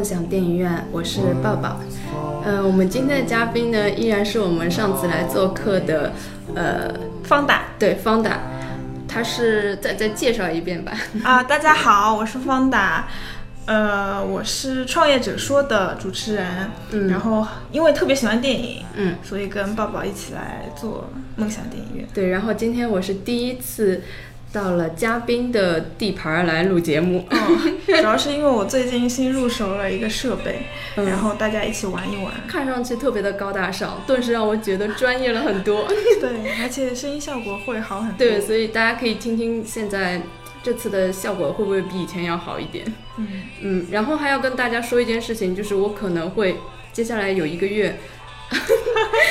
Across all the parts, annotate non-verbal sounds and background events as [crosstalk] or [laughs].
梦想电影院，我是抱抱。呃，我们今天的嘉宾呢，依然是我们上次来做客的，呃，方达。对，方达，他是再再介绍一遍吧。啊，大家好，我是方达。呃，我是创业者说的主持人。嗯。然后因为特别喜欢电影，嗯，所以跟抱抱一起来做梦想电影院。对，然后今天我是第一次。到了嘉宾的地盘来录节目，嗯，主要是因为我最近新入手了一个设备，然后大家一起玩一玩，看上去特别的高大上，顿时让我觉得专业了很多。[laughs] 对，而且声音效果会好很多。对，所以大家可以听听现在这次的效果会不会比以前要好一点。嗯嗯，然后还要跟大家说一件事情，就是我可能会接下来有一个月。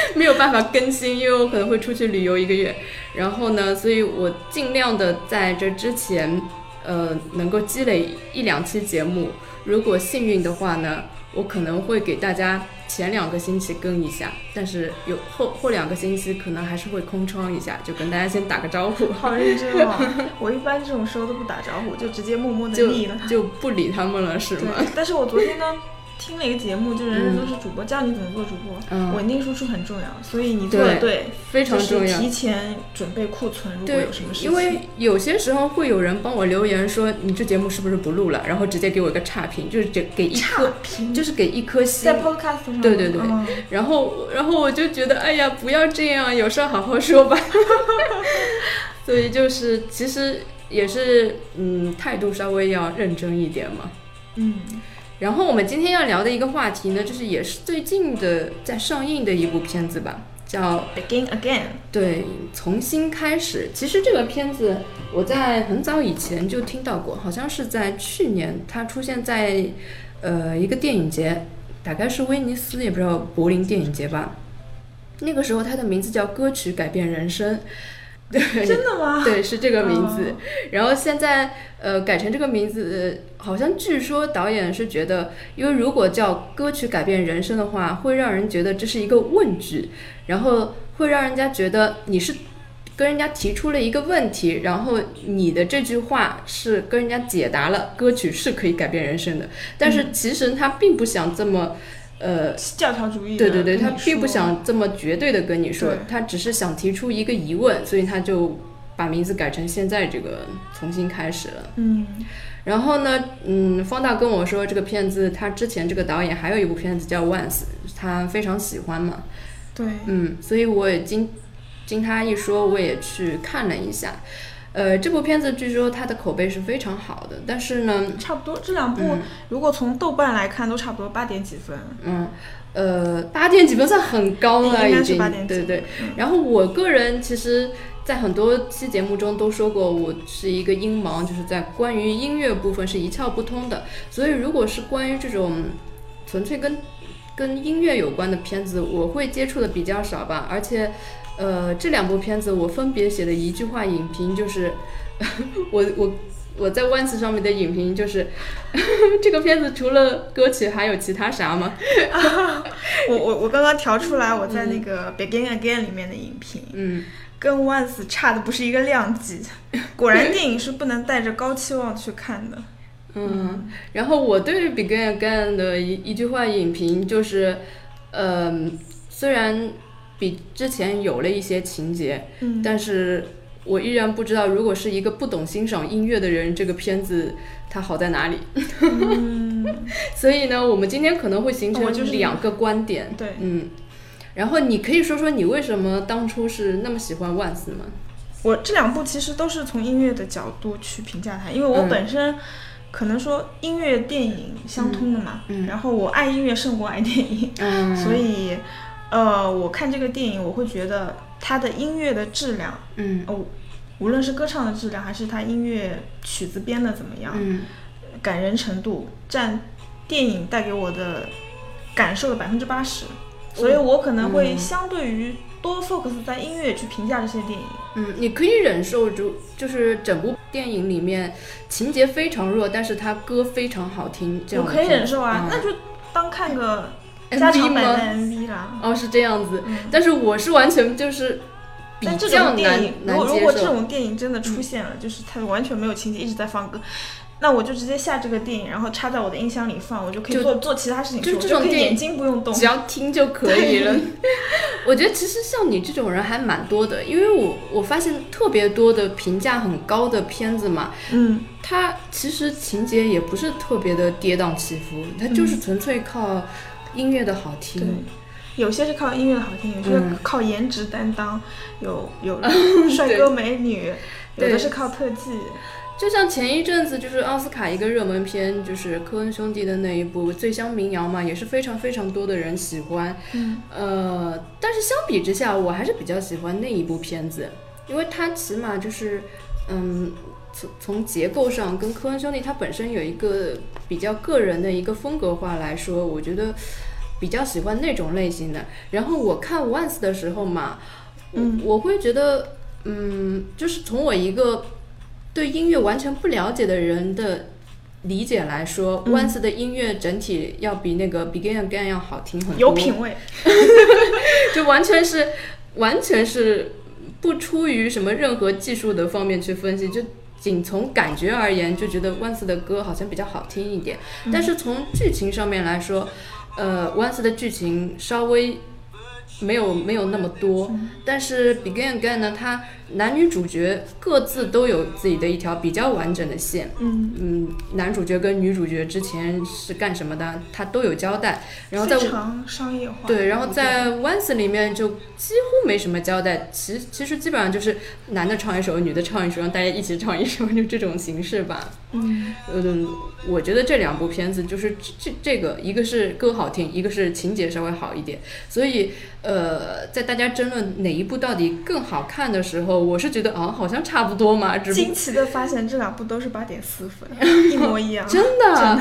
[laughs] 没有办法更新，因为我可能会出去旅游一个月，然后呢，所以我尽量的在这之前，呃，能够积累一两期节目。如果幸运的话呢，我可能会给大家前两个星期更一下，但是有后后两个星期可能还是会空窗一下，就跟大家先打个招呼。[laughs] 好认真哦，我一般这种时候都不打招呼，就直接默默的腻了，就不理他们了，是吗？但是我昨天呢。听了一个节目，就人人都是主播，教你怎么做主播，稳定输出很重要，所以你做的对，非常重要。提前准备库存，如果有什么事情。因为有些时候会有人帮我留言说你这节目是不是不录了，然后直接给我一个差评，就是给给一颗，就是给一颗星。在 Podcast 上。对对对，然后然后我就觉得哎呀，不要这样，有事好好说吧。[laughs] 所以就是其实也是嗯，态度稍微要认真一点嘛。嗯。然后我们今天要聊的一个话题呢，就是也是最近的在上映的一部片子吧，叫《Begin Again》。对，重新开始。其实这个片子我在很早以前就听到过，好像是在去年它出现在呃一个电影节，大概是威尼斯，也不知道柏林电影节吧。那个时候它的名字叫《歌曲改变人生》。对，真的吗？[laughs] 对，是这个名字。然后现在，呃，改成这个名字，好像据说导演是觉得，因为如果叫歌曲改变人生的话，会让人觉得这是一个问句，然后会让人家觉得你是跟人家提出了一个问题，然后你的这句话是跟人家解答了歌曲是可以改变人生的。但是其实他并不想这么。呃，教条主义。对对对，他并不想这么绝对的跟你说，他只是想提出一个疑问，所以他就把名字改成现在这个重新开始了。嗯，然后呢，嗯，方大跟我说这个片子，他之前这个导演还有一部片子叫《Once》，他非常喜欢嘛。对。嗯，所以我也经经他一说，我也去看了一下。呃，这部片子据说它的口碑是非常好的，但是呢，差不多这两部如果从豆瓣来看，都差不多八点几分。嗯，呃，八点几分算很高了，已经。对对。然后我个人其实，在很多期节目中都说过，我是一个音盲，就是在关于音乐部分是一窍不通的。所以，如果是关于这种纯粹跟跟音乐有关的片子，我会接触的比较少吧，而且。呃，这两部片子我分别写的一句话影评就是，[laughs] 我我我在 Once 上面的影评就是，[laughs] 这个片子除了歌曲还有其他啥吗？[laughs] 我我我刚刚调出来我在那个 Begin Again 里面的影评，嗯，跟 Once 差的不是一个量级，果然电影是不能带着高期望去看的。嗯，然后我对 Begin Again 的一一句话影评就是，呃，虽然。比之前有了一些情节，嗯但是我依然不知道，如果是一个不懂欣赏音乐的人，这个片子它好在哪里？嗯 [laughs] 所以呢，我们今天可能会形成就是两个观点。对，嗯，然后你可以说说你为什么当初是那么喜欢万斯吗？我这两部其实都是从音乐的角度去评价它，因为我本身可能说音乐电影相通的嘛，嗯然后我爱音乐胜过爱电影，嗯所以。呃，我看这个电影，我会觉得它的音乐的质量，嗯，哦，无论是歌唱的质量，还是它音乐曲子编的怎么样，嗯，感人程度占电影带给我的感受的百分之八十，所以我可能会相对于多 focus 在音乐去评价这些电影。嗯，你可以忍受就就是整部电影里面情节非常弱，但是它歌非常好听，这样我可以忍受啊，那就当看个。MV 吗？MV 啦，哦，是这样子，但是我是完全就是比较难如果如果这种电影真的出现了，就是它完全没有情节，一直在放歌，那我就直接下这个电影，然后插在我的音箱里放，我就可以做做其他事情。就这种电影眼睛不用动，只要听就可以了。[laughs] 我觉得其实像你这种人还蛮多的，因为我我发现特别多的评价很高的片子嘛，嗯，它其实情节也不是特别的跌宕起伏，它就是纯粹靠音乐的好听。对有些是靠音乐的好听，有些是靠颜值担当，有有 [laughs] 帅哥美女，有的是靠特技。就像前一阵子就是奥斯卡一个热门片，就是科恩兄弟的那一部《醉乡民谣》嘛，也是非常非常多的人喜欢。嗯，呃，但是相比之下，我还是比较喜欢那一部片子，因为它起码就是，嗯，从从结构上跟科恩兄弟他本身有一个比较个人的一个风格化来说，我觉得比较喜欢那种类型的。然后我看 Once 的时候嘛，嗯，我会觉得，嗯，就是从我一个。对音乐完全不了解的人的理解来说，Once 的音乐整体要比那个 Begin Again 要好听很多，有品味，[laughs] 就完全是完全是不出于什么任何技术的方面去分析，就仅从感觉而言，就觉得 Once 的歌好像比较好听一点。但是从剧情上面来说，呃，Once 的剧情稍微没有没有那么多，但是 Begin Again 呢，它男女主角各自都有自己的一条比较完整的线。嗯嗯，男主角跟女主角之前是干什么的，他都有交代。然后在非常商业化。对，然后在 Once 里面就几乎没什么交代。其其实基本上就是男的唱一首，女的唱一首，让大家一起唱一首，就这种形式吧。嗯嗯，我觉得这两部片子就是这这个，一个是歌好听，一个是情节稍微好一点。所以呃，在大家争论哪一部到底更好看的时候。我是觉得啊，好像差不多嘛。惊奇的发现，这两部都是八点四分，一模一样。[laughs] [laughs] 真的？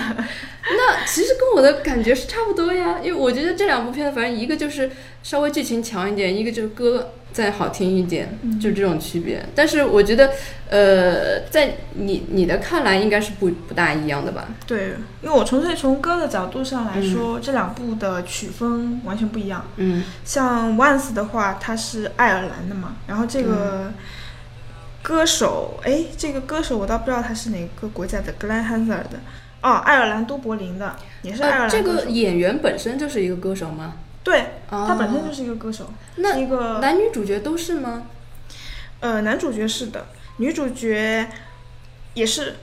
那其实跟我的感觉是差不多呀。因为我觉得这两部片子，反正一个就是稍微剧情强一点，一个就是歌再好听一点，就这种区别。但是我觉得，呃，在你你的看来，应该是不不大一样的吧？对，因为我纯粹从歌的角度上来说，这两部的曲风完全不一样。嗯，像 Once 的话，它是爱尔兰的嘛，然后这个歌手，哎，这个歌手我倒不知道他是哪个国家的，Glen Hansard 的，哦，爱尔兰都柏林的，也是爱尔兰。这个演员本身就是一个歌手吗？对，他本身就是一个歌手。那一个男女主角都是吗？呃，男主角是的，女主角也是。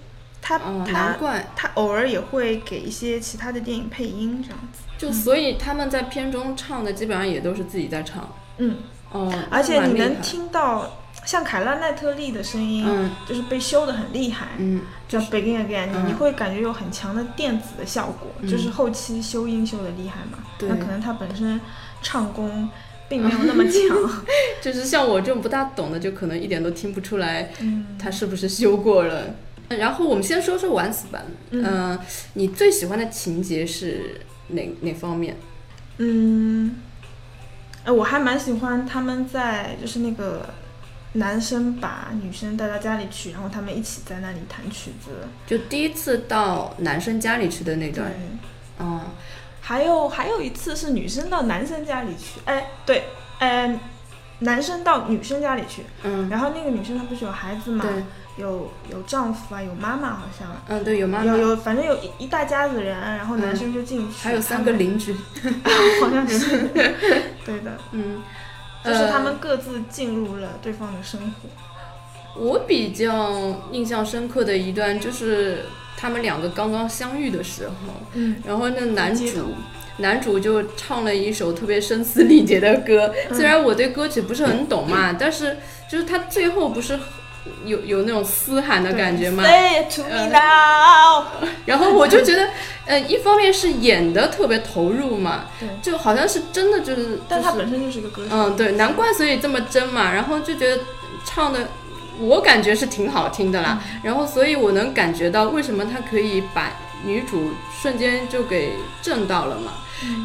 他他他偶尔也会给一些其他的电影配音，这样子。就所以他们在片中唱的基本上也都是自己在唱。嗯。哦。而且你能听到像凯拉奈特利的声音，就是被修的很厉害。嗯。叫 Begin Again，你会感觉有很强的电子的效果，就是后期修音修的厉害嘛。对。那可能他本身唱功并没有那么强。[laughs] [laughs] 就是像我这种不大懂的，就可能一点都听不出来，他是不是修过了。然后我们先说说玩死版，嗯，你最喜欢的情节是哪哪方面？嗯，呃，我还蛮喜欢他们在就是那个男生把女生带到家里去，然后他们一起在那里弹曲子，就第一次到男生家里去的那段。嗯，还有还有一次是女生到男生家里去，哎，对，哎，男生到女生家里去，嗯，然后那个女生她不是有孩子嘛？对。有有丈夫啊，有妈妈，好像。嗯，对，有妈妈。有有，反正有一一大家子人，然后男生就进去。还有三个邻居。[laughs] 好像是。[laughs] 对的。嗯。就是他们各自进入了对方的生活。我比较印象深刻的一段就是他们两个刚刚相遇的时候。嗯。然后那男主，男主就唱了一首特别声嘶力竭的歌。虽然我对歌曲不是很懂嘛，但是就是他最后不是。有有那种嘶喊的感觉吗？[laughs] 然后我就觉得，呃，一方面是演的特别投入嘛，就好像是真的就是，但他本身就是个歌手，嗯，对，难怪所以这么真嘛。然后就觉得唱的，我感觉是挺好听的啦。然后所以我能感觉到为什么他可以把女主瞬间就给震到了嘛，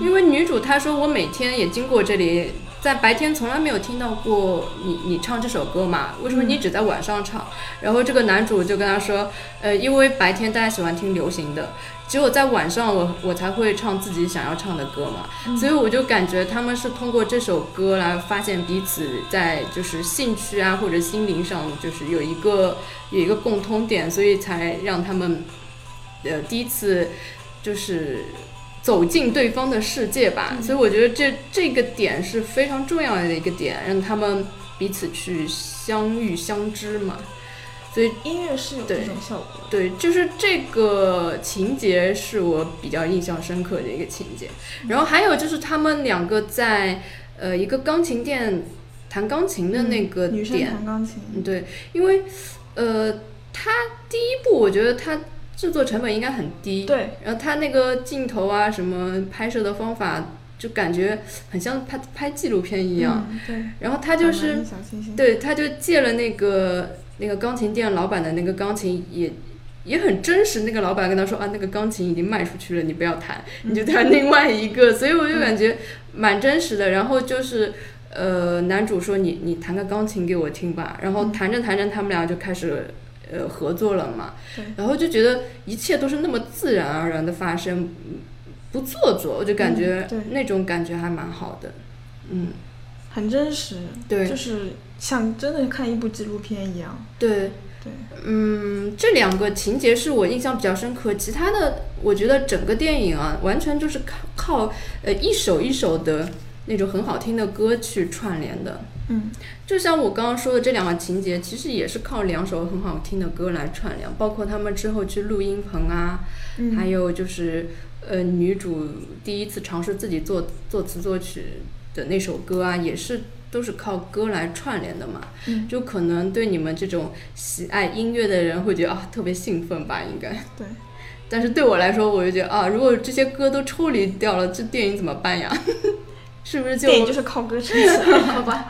因为女主她说我每天也经过这里。在白天从来没有听到过你你唱这首歌嘛？为什么你只在晚上唱？然后这个男主就跟他说，呃，因为白天大家喜欢听流行的，只有在晚上我我才会唱自己想要唱的歌嘛。所以我就感觉他们是通过这首歌来发现彼此在就是兴趣啊或者心灵上就是有一个有一个共通点，所以才让他们呃第一次就是。走进对方的世界吧，所以我觉得这这个点是非常重要的一个点，让他们彼此去相遇相知嘛。所以音乐是有这种效果。对，就是这个情节是我比较印象深刻的一个情节。然后还有就是他们两个在呃一个钢琴店弹钢琴的那个点。女生弹钢琴。对，因为呃，他第一部我觉得他。制作成本应该很低，对。然后他那个镜头啊，什么拍摄的方法，就感觉很像拍拍纪录片一样。对。然后他就是，对，他就借了那个那个钢琴店老板的那个钢琴，也也很真实。那个老板跟他说啊，那个钢琴已经卖出去了，你不要弹，你就弹另外一个。[laughs] 所以我就感觉蛮真实的。然后就是，呃，男主说你你弹个钢琴给我听吧。然后弹着弹着，他们俩就开始。呃，合作了嘛？然后就觉得一切都是那么自然而然的发生，不做作，我就感觉那种感觉还蛮好的，嗯，很真实，对，就是像真的看一部纪录片一样，对，对，嗯，这两个情节是我印象比较深刻，其他的我觉得整个电影啊，完全就是靠靠呃一首一首的那种很好听的歌去串联的。嗯，就像我刚刚说的这两个情节，其实也是靠两首很好听的歌来串联，包括他们之后去录音棚啊，还有就是呃女主第一次尝试自己作作词作曲的那首歌啊，也是都是靠歌来串联的嘛。嗯，就可能对你们这种喜爱音乐的人会觉得啊特别兴奋吧，应该。对。但是对我来说，我就觉得啊，如果这些歌都抽离掉了，这电影怎么办呀？[laughs] 是不是就电影就是靠歌撑起来？好吧。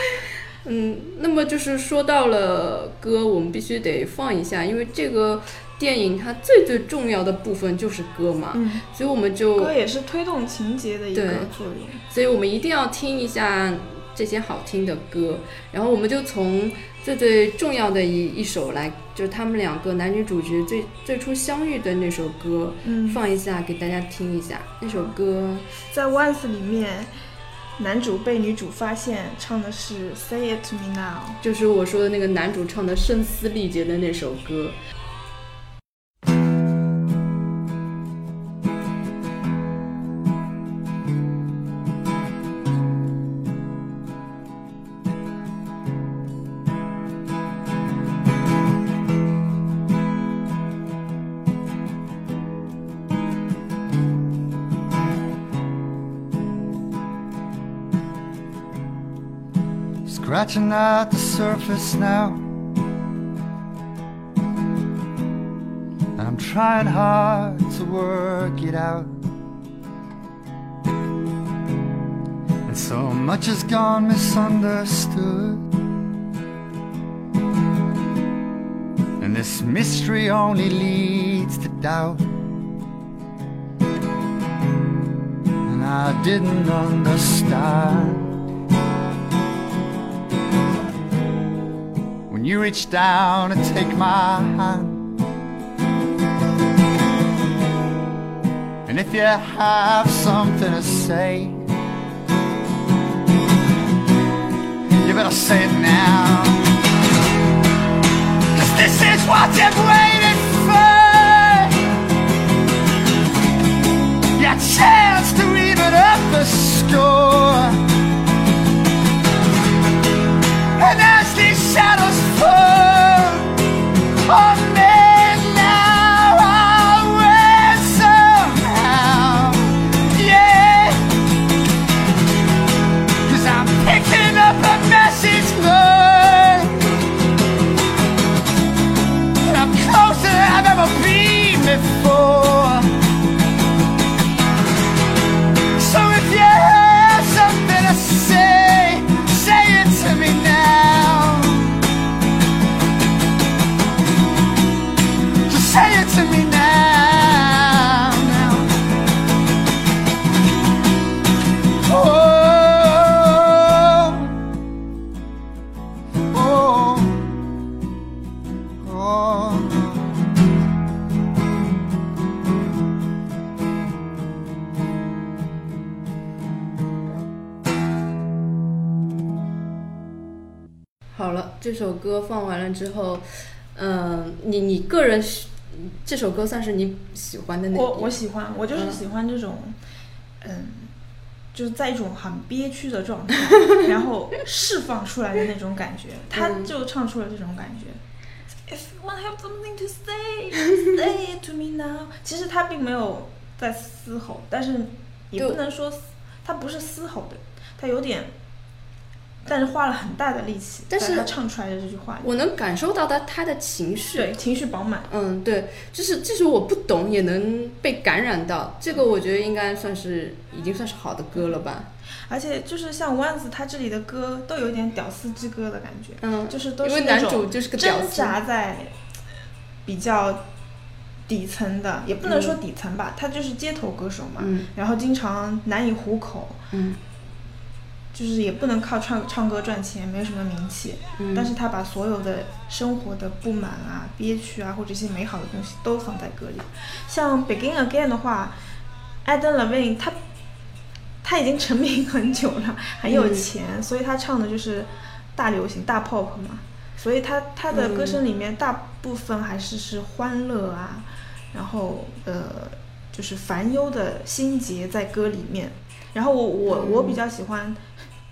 [laughs] 嗯，那么就是说到了歌，我们必须得放一下，因为这个电影它最最重要的部分就是歌嘛。嗯。所以我们就歌也是推动情节的一个作用。所以我们一定要听一下这些好听的歌，然后我们就从。最最重要的一一首来，就是他们两个男女主角最最初相遇的那首歌，嗯，放一下给大家听一下。那首歌在《Once》里面，男主被女主发现唱的是《Say It to Me Now》，就是我说的那个男主唱的声嘶力竭的那首歌。Scratching at the surface now. And I'm trying hard to work it out. And so much has gone misunderstood. And this mystery only leads to doubt. And I didn't understand. You reach down and take my hand. And if you have something to say, you better say it now. Cause this is what you've waited for. Your chance to even up the score. And shadows fall 歌放完了之后，嗯，你你个人这首歌算是你喜欢的那？我我喜欢，我就是喜欢这种，嗯，就是在一种很憋屈的状态，[laughs] 然后释放出来的那种感觉。他就唱出了这种感觉。If you want have something to say, [laughs] say it to me now。其实他并没有在嘶吼，但是也不能说他不是嘶吼的，他有点。但是花了很大的力气，但是他唱出来的这句话，我能感受到他他的情绪，对，情绪饱满。嗯，对，就是即使我不懂，也能被感染到。这个我觉得应该算是已经算是好的歌了吧。而且就是像 Once 他这里的歌都有点屌丝之歌的感觉，嗯，就是都是那种挣扎在比较底层的，也不能说底层吧，他就是街头歌手嘛，然后经常难以糊口，嗯。就是也不能靠唱唱歌赚钱，没有什么名气。嗯。但是他把所有的生活的不满啊、憋屈啊，或者一些美好的东西都放在歌里。像《Begin Again》的话，Adam Levine 他他已经成名很久了，很有钱，所以他唱的就是大流行、大 pop 嘛。所以他他的歌声里面大部分还是是欢乐啊，然后呃就是烦忧的心结在歌里面。然后我我我比较喜欢。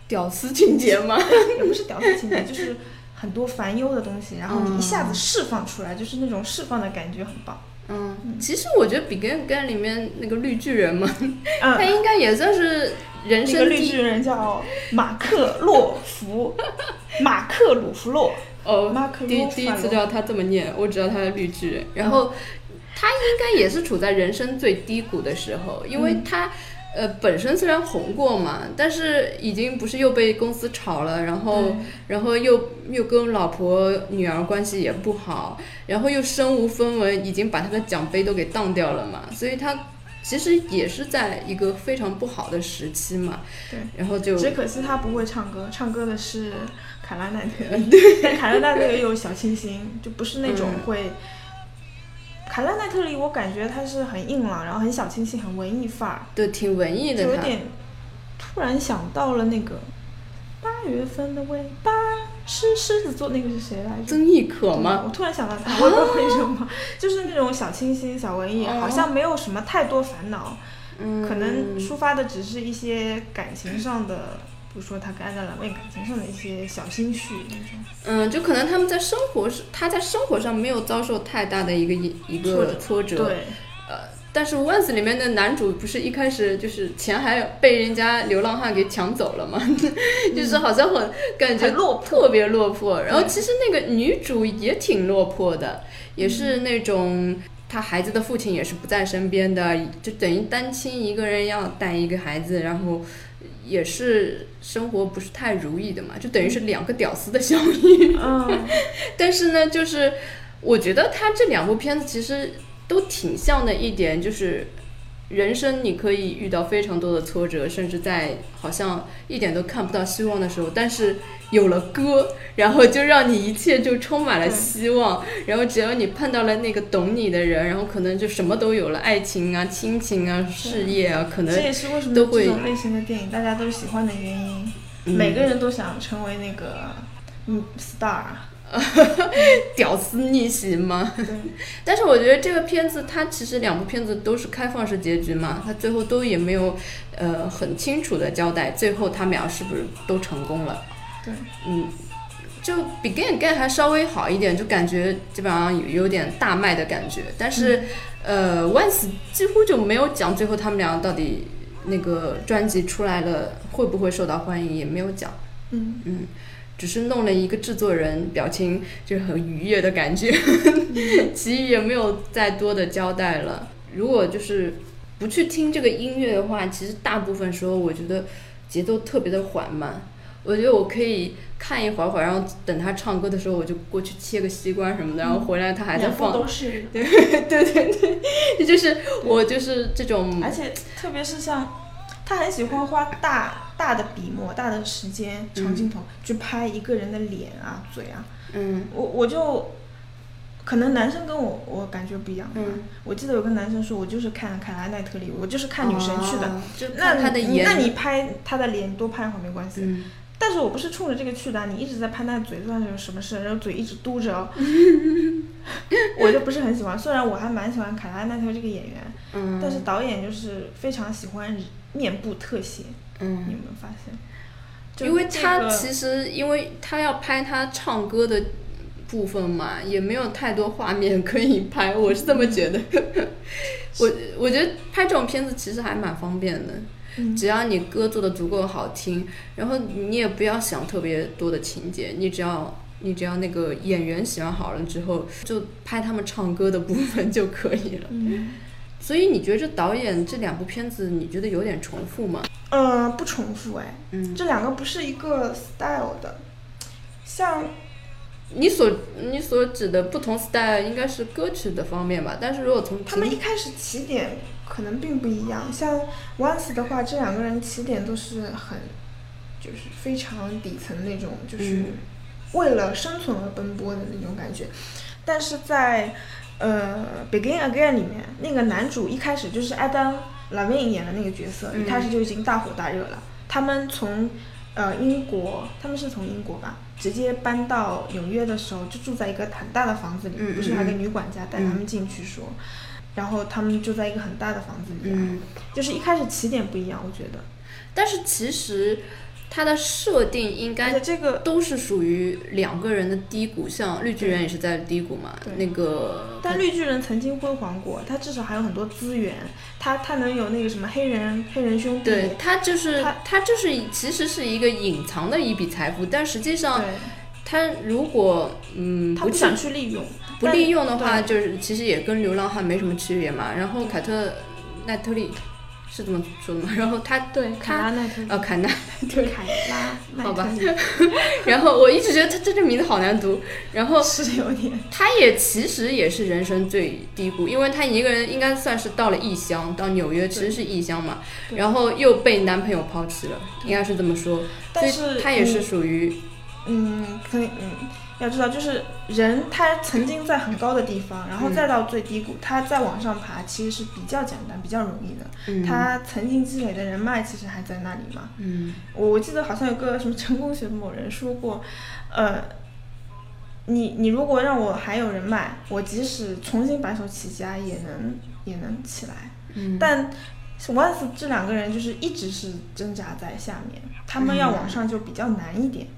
屌丝情节吗？[laughs] 也不是屌丝情节，就是很多烦忧的东西，然后你一下子释放出来，就是那种释放的感觉很棒。嗯，其实我觉得《Begin Again》里面那个绿巨人嘛，[laughs] 他应该也算是人生。那个绿巨人叫马克洛夫，马克鲁弗洛。哦，马克第第一次知道他这么念，我知道他是绿巨人。然后他应该也是处在人生最低谷的时候，因为他。呃，本身虽然红过嘛，但是已经不是又被公司炒了，然后，然后又又跟老婆女儿关系也不好，然后又身无分文，已经把他的奖杯都给当掉了嘛，所以他其实也是在一个非常不好的时期嘛。对，然后就只可惜他不会唱歌，唱歌的是卡拉奈特，[laughs] 对，但卡拉奈特又有小清新，就不是那种会。卡拉奈特里，我感觉他是很硬朗，然后很小清新，很文艺范儿，对，挺文艺的。有点突然想到了那个八月份的尾巴是狮子座，那个是谁来着？曾轶可吗？我突然想到他，[laughs] 我不知道为什么，就是那种小清新、小文艺，好像没有什么太多烦恼，可能抒发的只是一些感情上的。比如说他跟安德朗为感情上的一些小心绪那种，嗯，就可能他们在生活上他在生活上没有遭受太大的一个一一个挫折，对，呃，但是《Once》里面的男主不是一开始就是钱还被人家流浪汉给抢走了吗？[laughs] 就是好像很感觉落特别落魄，然后其实那个女主也挺落魄的，也是那种他孩子的父亲也是不在身边的，就等于单亲一个人要带一个孩子，然后。也是生活不是太如意的嘛，就等于是两个屌丝的相遇。嗯，[laughs] 但是呢，就是我觉得他这两部片子其实都挺像的一点，就是。人生你可以遇到非常多的挫折，甚至在好像一点都看不到希望的时候，但是有了歌，然后就让你一切就充满了希望。然后只要你碰到了那个懂你的人，然后可能就什么都有了，爱情啊、亲情啊、事业啊，可能这也是为什么这种类型的电影大家都喜欢的原因。每个人都想成为那个嗯 star。[laughs] 屌丝逆袭吗？[laughs] 但是我觉得这个片子它其实两部片子都是开放式结局嘛，它最后都也没有呃很清楚的交代，最后他们俩是不是都成功了？对，嗯，就比 Again Again 还稍微好一点，就感觉基本上有有点大卖的感觉。但是呃，Once 几乎就没有讲最后他们俩到底那个专辑出来了会不会受到欢迎，也没有讲。嗯嗯。只是弄了一个制作人表情就是很愉悦的感觉，[laughs] 其余也没有再多的交代了。如果就是不去听这个音乐的话，其实大部分时候我觉得节奏特别的缓慢。我觉得我可以看一会儿会儿，然后等他唱歌的时候，我就过去切个西瓜什么的，然后回来他还在放。都是。对对对对，这就是我就是这种。而且特别是像。他很喜欢花大大的笔墨、大的时间、长镜头去拍一个人的脸啊、嘴啊。嗯，我我就可能男生跟我我感觉不一样。嗯，我记得有个男生说，我就是看凯拉奈特里，我就是看女神去的。就那他的颜，那你拍他的脸多拍会儿没关系。嗯。但是我不是冲着这个去的，你一直在拍那嘴，算是有什么事？然后嘴一直嘟着，[laughs] 我就不是很喜欢。虽然我还蛮喜欢卡拉奈特这个演员，嗯，但是导演就是非常喜欢面部特写，嗯，你有没有发现？因为他其实，因为他要拍他唱歌的部分嘛，也没有太多画面可以拍，我是这么觉得。[laughs] 我我觉得拍这种片子其实还蛮方便的。只要你歌做的足够好听，然后你也不要想特别多的情节，你只要你只要那个演员喜欢好了之后，就拍他们唱歌的部分就可以了。嗯，所以你觉得这导演这两部片子，你觉得有点重复吗？呃，不重复哎，嗯，这两个不是一个 style 的，像你所你所指的不同 style 应该是歌曲的方面吧？但是如果从他们一开始起点。可能并不一样，像 Once 的话，这两个人起点都是很，就是非常底层那种，就是为了生存而奔波的那种感觉。但是在呃 Begin Again 里面，那个男主一开始就是 Adam Levine 演的那个角色，一开始就已经大火大热了。他们从呃英国，他们是从英国吧，直接搬到纽约的时候，就住在一个很大的房子里，不是还跟女管家带他们进去说。然后他们就在一个很大的房子里，嗯，就是一开始起点不一样，我觉得。但是其实它的设定应该这个都是属于两个人的低谷，像绿巨人也是在低谷嘛。那个，但绿巨人曾经辉煌过，他至少还有很多资源，他他能有那个什么黑人黑人兄弟。对他就是他他就是其实是一个隐藏的一笔财富，但实际上他如果嗯他不想去利用。不利用的话，就是其实也跟流浪汉没什么区别嘛。然后凯特奈特利是这么说的吗？然后他对凯拉奈特呃凯纳对凯拉 [laughs] 好吧。然后我一直觉得他这个名字好难读。然后是有点，他也其实也是人生最低谷，因为他一个人应该算是到了异乡，到纽约其实是异乡嘛。然后又被男朋友抛弃了，应该是这么说。但是他也是属于嗯，可以嗯。要知道，就是人他曾经在很高的地方，然后再到最低谷，他再往上爬其实是比较简单、比较容易的。他曾经积累的人脉其实还在那里嘛。嗯，我我记得好像有个什么成功学的某人说过，呃，你你如果让我还有人脉，我即使重新白手起家也能也能起来。嗯，但 Once 这两个人就是一直是挣扎在下面，他们要往上就比较难一点。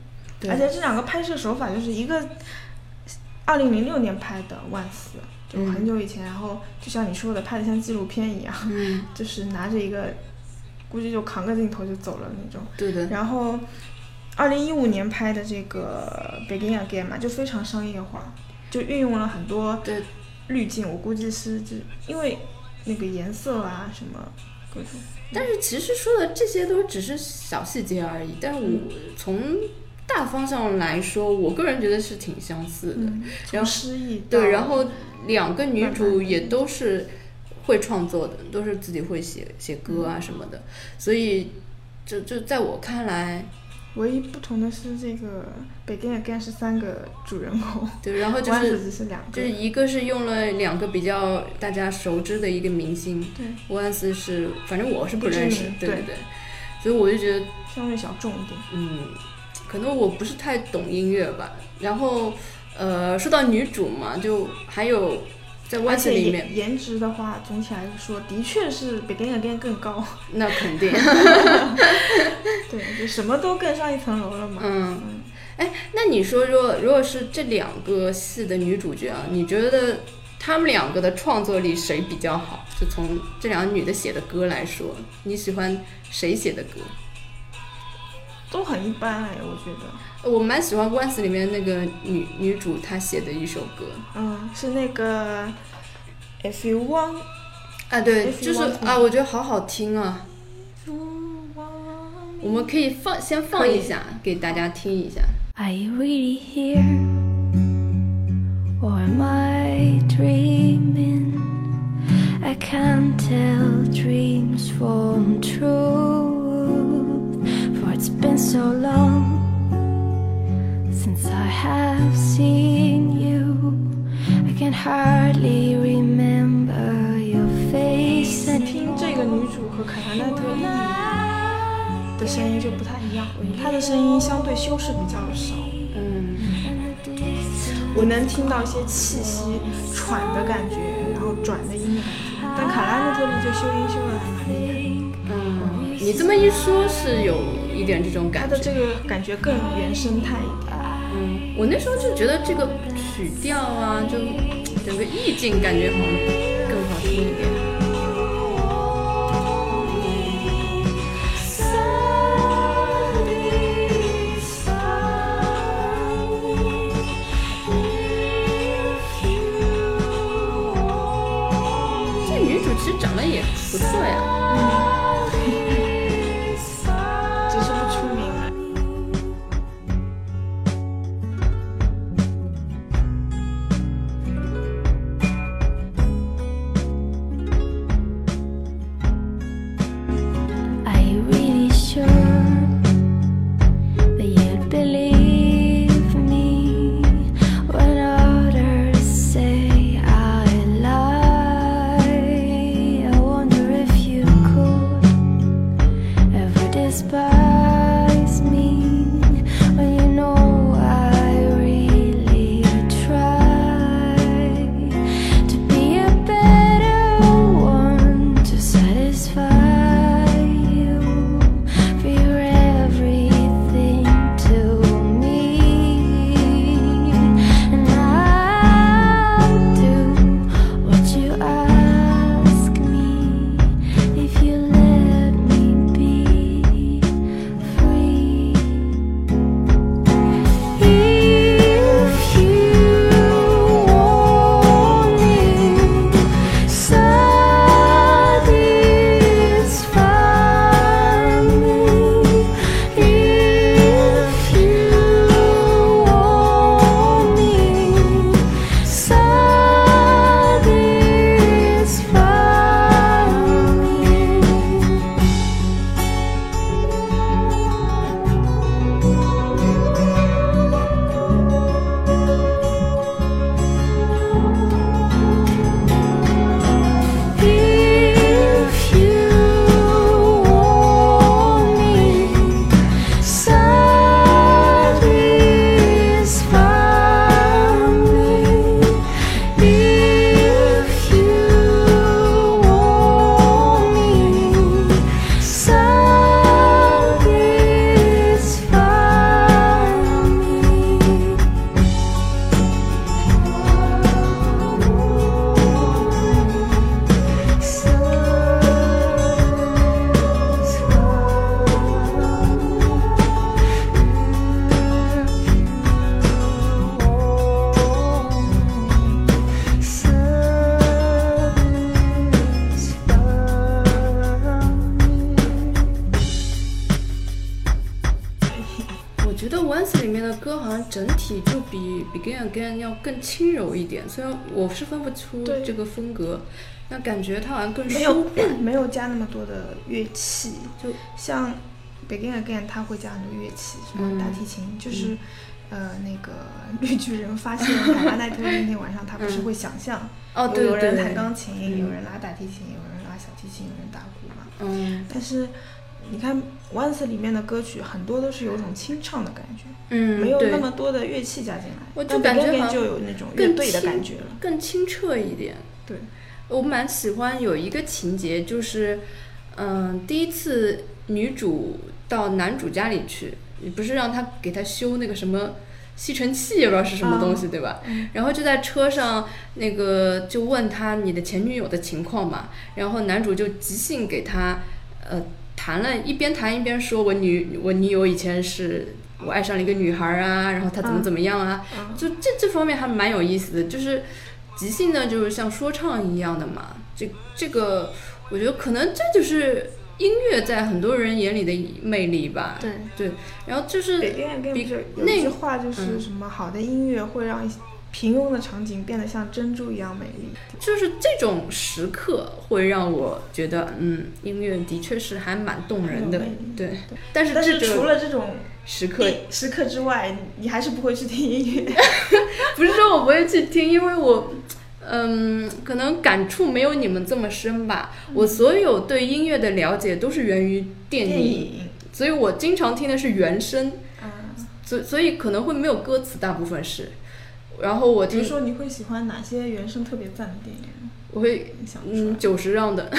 而且这两个拍摄手法就是一个，二零零六年拍的《万斯》，就很久以前，然后就像你说的，拍的像纪录片一样，[laughs] 就是拿着一个，估计就扛个镜头就走了那种。对的。然后，二零一五年拍的这个《Begin Again》嘛，就非常商业化，就运用了很多滤镜，我估计是就因为那个颜色啊什么各种。但是其实说的这些都只是小细节而已，但是我从。大方向来说，我个人觉得是挺相似的。然后诗意对，然后两个女主也都是会创作的，都是自己会写写歌啊什么的。所以，就就在我看来，唯一不同的是这个《Begin Again》是三个主人公，[laughs] 对，然后就是就是一个是用了两个比较大家熟知的一个明星，对，沃恩斯是，反正我是不认识，对对对，所以我就觉得相对小众一点，嗯。可能我不是太懂音乐吧，然后，呃，说到女主嘛，就还有在《Once》里面，颜值的话，总体来说的确是比《Begin Again》更高。那肯定。[laughs] 对，就什么都更上一层楼了嘛。嗯。哎，那你说，如果如果是这两个戏的女主角啊，你觉得她们两个的创作力谁比较好？就从这两个女的写的歌来说，你喜欢谁写的歌？都很一般哎，我觉得。我蛮喜欢《Once》里面那个女女主她写的一首歌。嗯，是那个 If You Want。啊，对，就是啊，我觉得好好听啊。我们可以放先放一下，给大家听一下。Are you really here? Or am I dreaming? I can't tell dreams from truth. It's been so long since I have seen you. I can hardly remember your face. [laughs] 听这个女主和凯兰奈特利的声音就不太一样，她的声音相对修饰比较少。嗯，我能听到一些气息喘的感觉，然后转的音的感觉。但卡拉奈特利就修音修的还蛮厉害。嗯，你这么一说，是有一点这种感觉。他的这个感觉更原生态一点。嗯，我那时候就觉得这个曲调啊，就整个意境感觉好像更好听一点。这女主其实长得也不错呀。虽然我是分不出这个风格，那感觉它好像更没有 [clears throat] 没有加那么多的乐器，就像 Begin Again，它会加很多乐器，什么大提琴，就是呃那个 [laughs] 绿巨人发现卡拉 [laughs] 奈特那天晚上，他不是会想象哦，对有人弹钢琴，有人拉大提琴，有人拉小提琴，有人打鼓嘛，嗯，但是。你看《Once》里面的歌曲很多都是有种清唱的感觉，嗯，没有那么多的乐器加进来，我就感觉就有那种乐队的感觉了，更清澈一点。对，我蛮喜欢有一个情节，就是嗯，第一次女主到男主家里去，不是让他给他修那个什么吸尘器，也不知道是什么东西，对吧？然后就在车上，那个就问他你的前女友的情况嘛，然后男主就即兴给他，呃。谈了一边谈一边说，我女我女友以前是我爱上了一个女孩啊，然后她怎么怎么样啊，就这这方面还蛮有意思的，就是即兴呢，就是像说唱一样的嘛。这这个我觉得可能这就是音乐在很多人眼里的魅力吧。对对，然后就是那句话就是什么好的音乐会让。平庸的场景变得像珍珠一样美丽，就是这种时刻会让我觉得，嗯，音乐的确是还蛮动人的，对。但是但是除了这种时刻时刻之外，你还是不会去听音乐。[laughs] 不是说我不会去听，因为我，嗯，可能感触没有你们这么深吧。我所有对音乐的了解都是源于电影。所以我经常听的是原声，所所以可能会没有歌词，大部分是。然后我听说你会喜欢哪些原声特别赞的电影？我会想嗯，九十让的，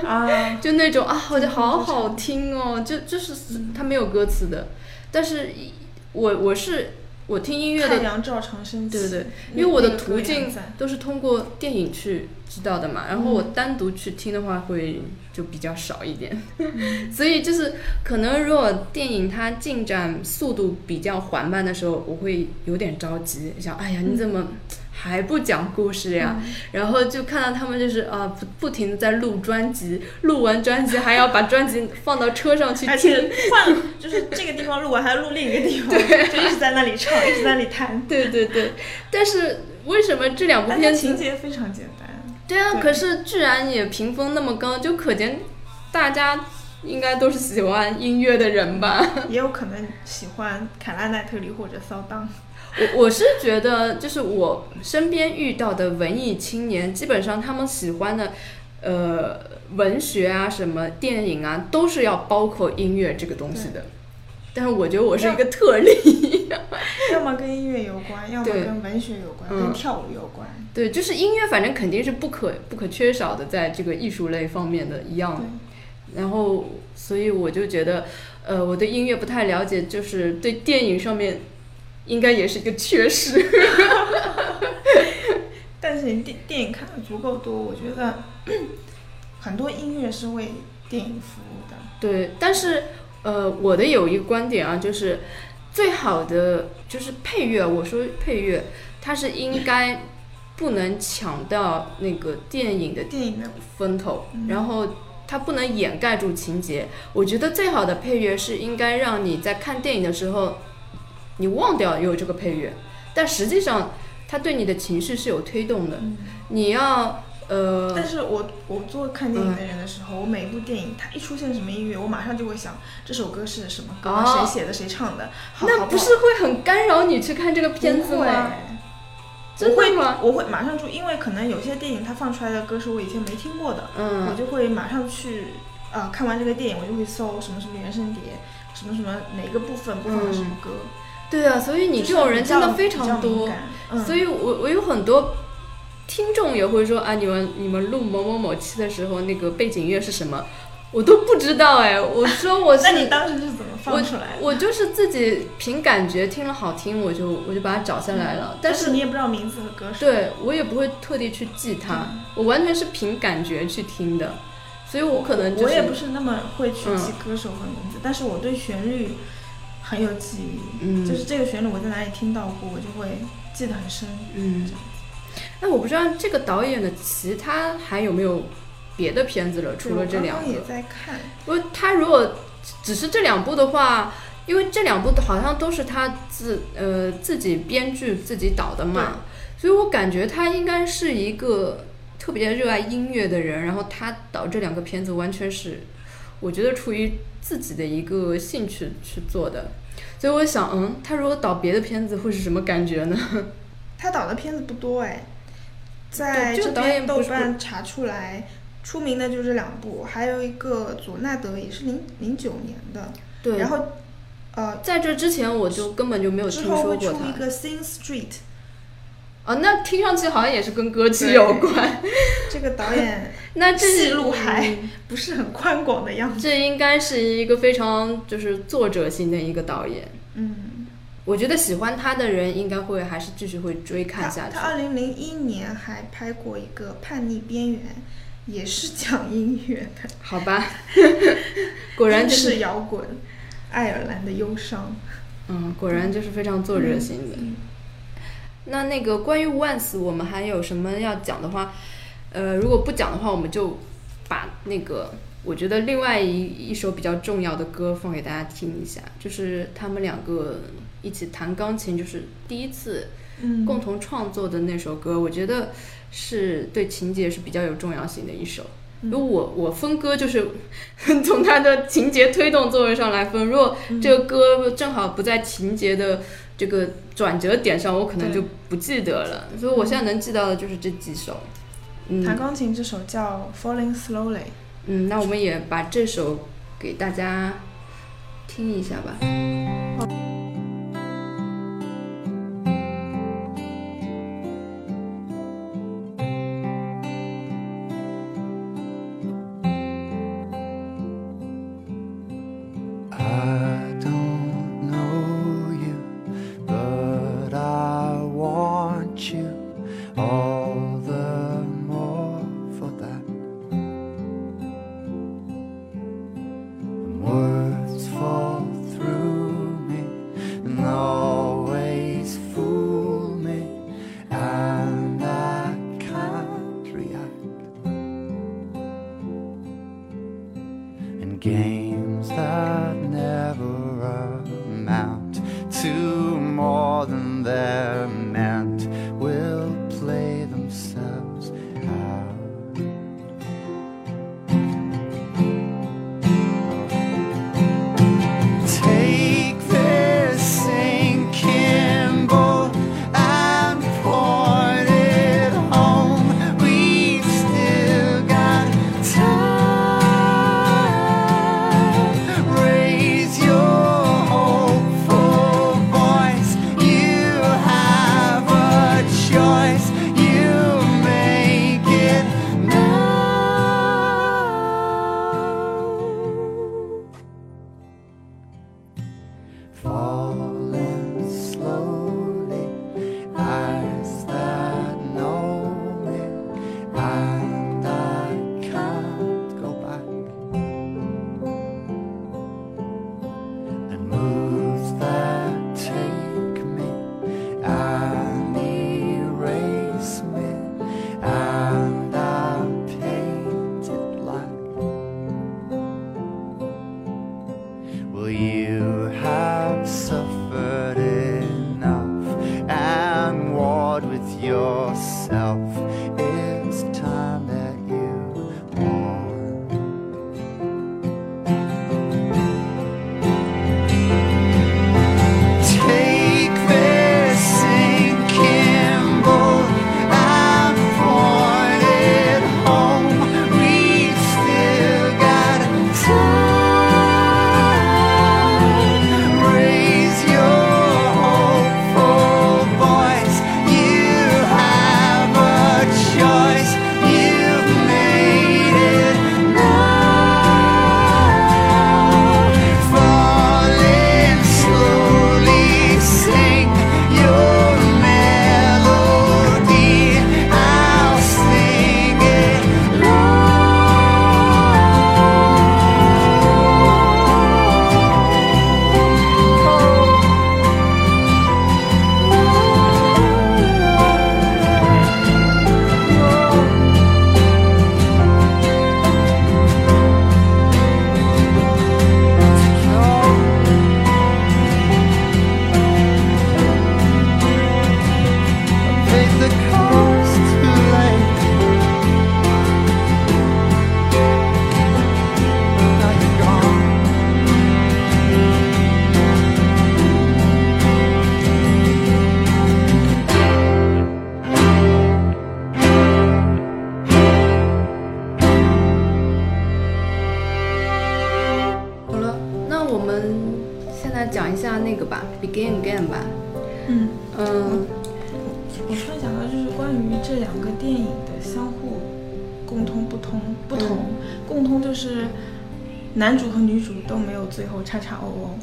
[laughs] 就那种啊，我觉得好好听哦，就就是它没有歌词的，但是我我是。我听音乐的，太阳照常升起。对对对，因为我的途径都是通过电影去知道的嘛，然后我单独去听的话会就比较少一点，[laughs] 所以就是可能如果电影它进展速度比较缓慢的时候，我会有点着急，想哎呀你怎么？还不讲故事呀？然后就看到他们就是啊，不不停的在录专辑，录完专辑还要把专辑放到车上去听，换就是这个地方录完还要录另一个地方，[laughs] 就一直在那里唱，一直在那里弹。[laughs] 对对对，但是为什么这两部片情节非常简单？对啊，可是居然也评分那么高，就可见大家应该都是喜欢音乐的人吧？也有可能喜欢凯拉奈特里或者骚当。我我是觉得，就是我身边遇到的文艺青年，基本上他们喜欢的，呃，文学啊，什么电影啊，都是要包括音乐这个东西的。但是我觉得我是一个特例，[laughs] 要么跟音乐有关，要么跟文学有关，跟跳舞有关。对，就是音乐，反正肯定是不可不可缺少的，在这个艺术类方面的一样。然后，所以我就觉得，呃，我对音乐不太了解，就是对电影上面。应该也是一个缺失，[laughs] 但是你电电影看的足够多，我觉得 [clears throat] 很多音乐是为电影服务的。对，但是呃，我的有一个观点啊，就是最好的就是配乐。我说配乐，它是应该不能抢到那个电影的电影的风头，然后它不能掩盖住情节。我觉得最好的配乐是应该让你在看电影的时候。你忘掉有这个配乐，但实际上它对你的情绪是有推动的。你要呃，但是我我做看电影的人的时候，我每一部电影它一出现什么音乐，我马上就会想这首歌是什么歌，谁写的，谁唱的。那不是会很干扰你去看这个片子吗？我会吗？我会马上就，因为可能有些电影它放出来的歌是我以前没听过的，嗯，我就会马上去呃看完这个电影，我就会搜什么什么原声碟，什么什么哪个部分播放的什么歌。对啊，所以你这种人真的非常多，所以我我有很多听众也会说啊，你们你们录某某某期的时候，那个背景乐是什么？我都不知道哎。我说我是，[laughs] 那你当时是怎么放出来的？[laughs] 我就是自己凭感觉听了好听，我就我就把它找下来了。但是你也不知道名字和歌手。对，我也不会特地去记它，我完全是凭感觉去听的。所以我可能我也不是那么会去记歌手和名字，但是我对旋律。很有记忆，嗯，就是这个旋律我在哪里听到过，我就会记得很深，嗯，这样子。那我不知道这个导演的其他还有没有别的片子了，除了这两个。也在看。不过他如果只是这两部的话，因为这两部好像都是他自呃自己编剧自己导的嘛，所以我感觉他应该是一个特别热爱音乐的人，然后他导这两个片子完全是，我觉得出于自己的一个兴趣去做的。所以我想，嗯，他如果导别的片子会是什么感觉呢？他导的片子不多哎，在这边豆瓣查出来，出名的就这两部，还有一个佐纳德也是零零九年的。对。然后，呃，在这之前我就根本就没有听说过他。之后会出一个 Sing Street。啊，那听上去好像也是跟歌曲有关。[laughs] 这个导演，[laughs] 那这记录还不是很宽广的样子。这应该是一个非常就是作者型的一个导演。嗯，我觉得喜欢他的人应该会还是继续会追看下去。他二零零一年还拍过一个《叛逆边缘》，也是讲音乐的。[laughs] 好吧，果然就是摇滚，爱尔兰的忧伤。嗯，果然就是非常作者型的。那那个关于 Once，我们还有什么要讲的话？呃，如果不讲的话，我们就把那个我觉得另外一一首比较重要的歌放给大家听一下，就是他们两个一起弹钢琴，就是第一次共同创作的那首歌。我觉得是对情节是比较有重要性的一首。如果我我分歌就是 [laughs] 从它的情节推动作为上来分，如果这个歌正好不在情节的。这个转折点上，我可能就不记得了，所以我现在能记到的就是这几首。弹钢琴这首叫《Falling Slowly》。嗯，那我们也把这首给大家听一下吧。男主最后叉叉哦哦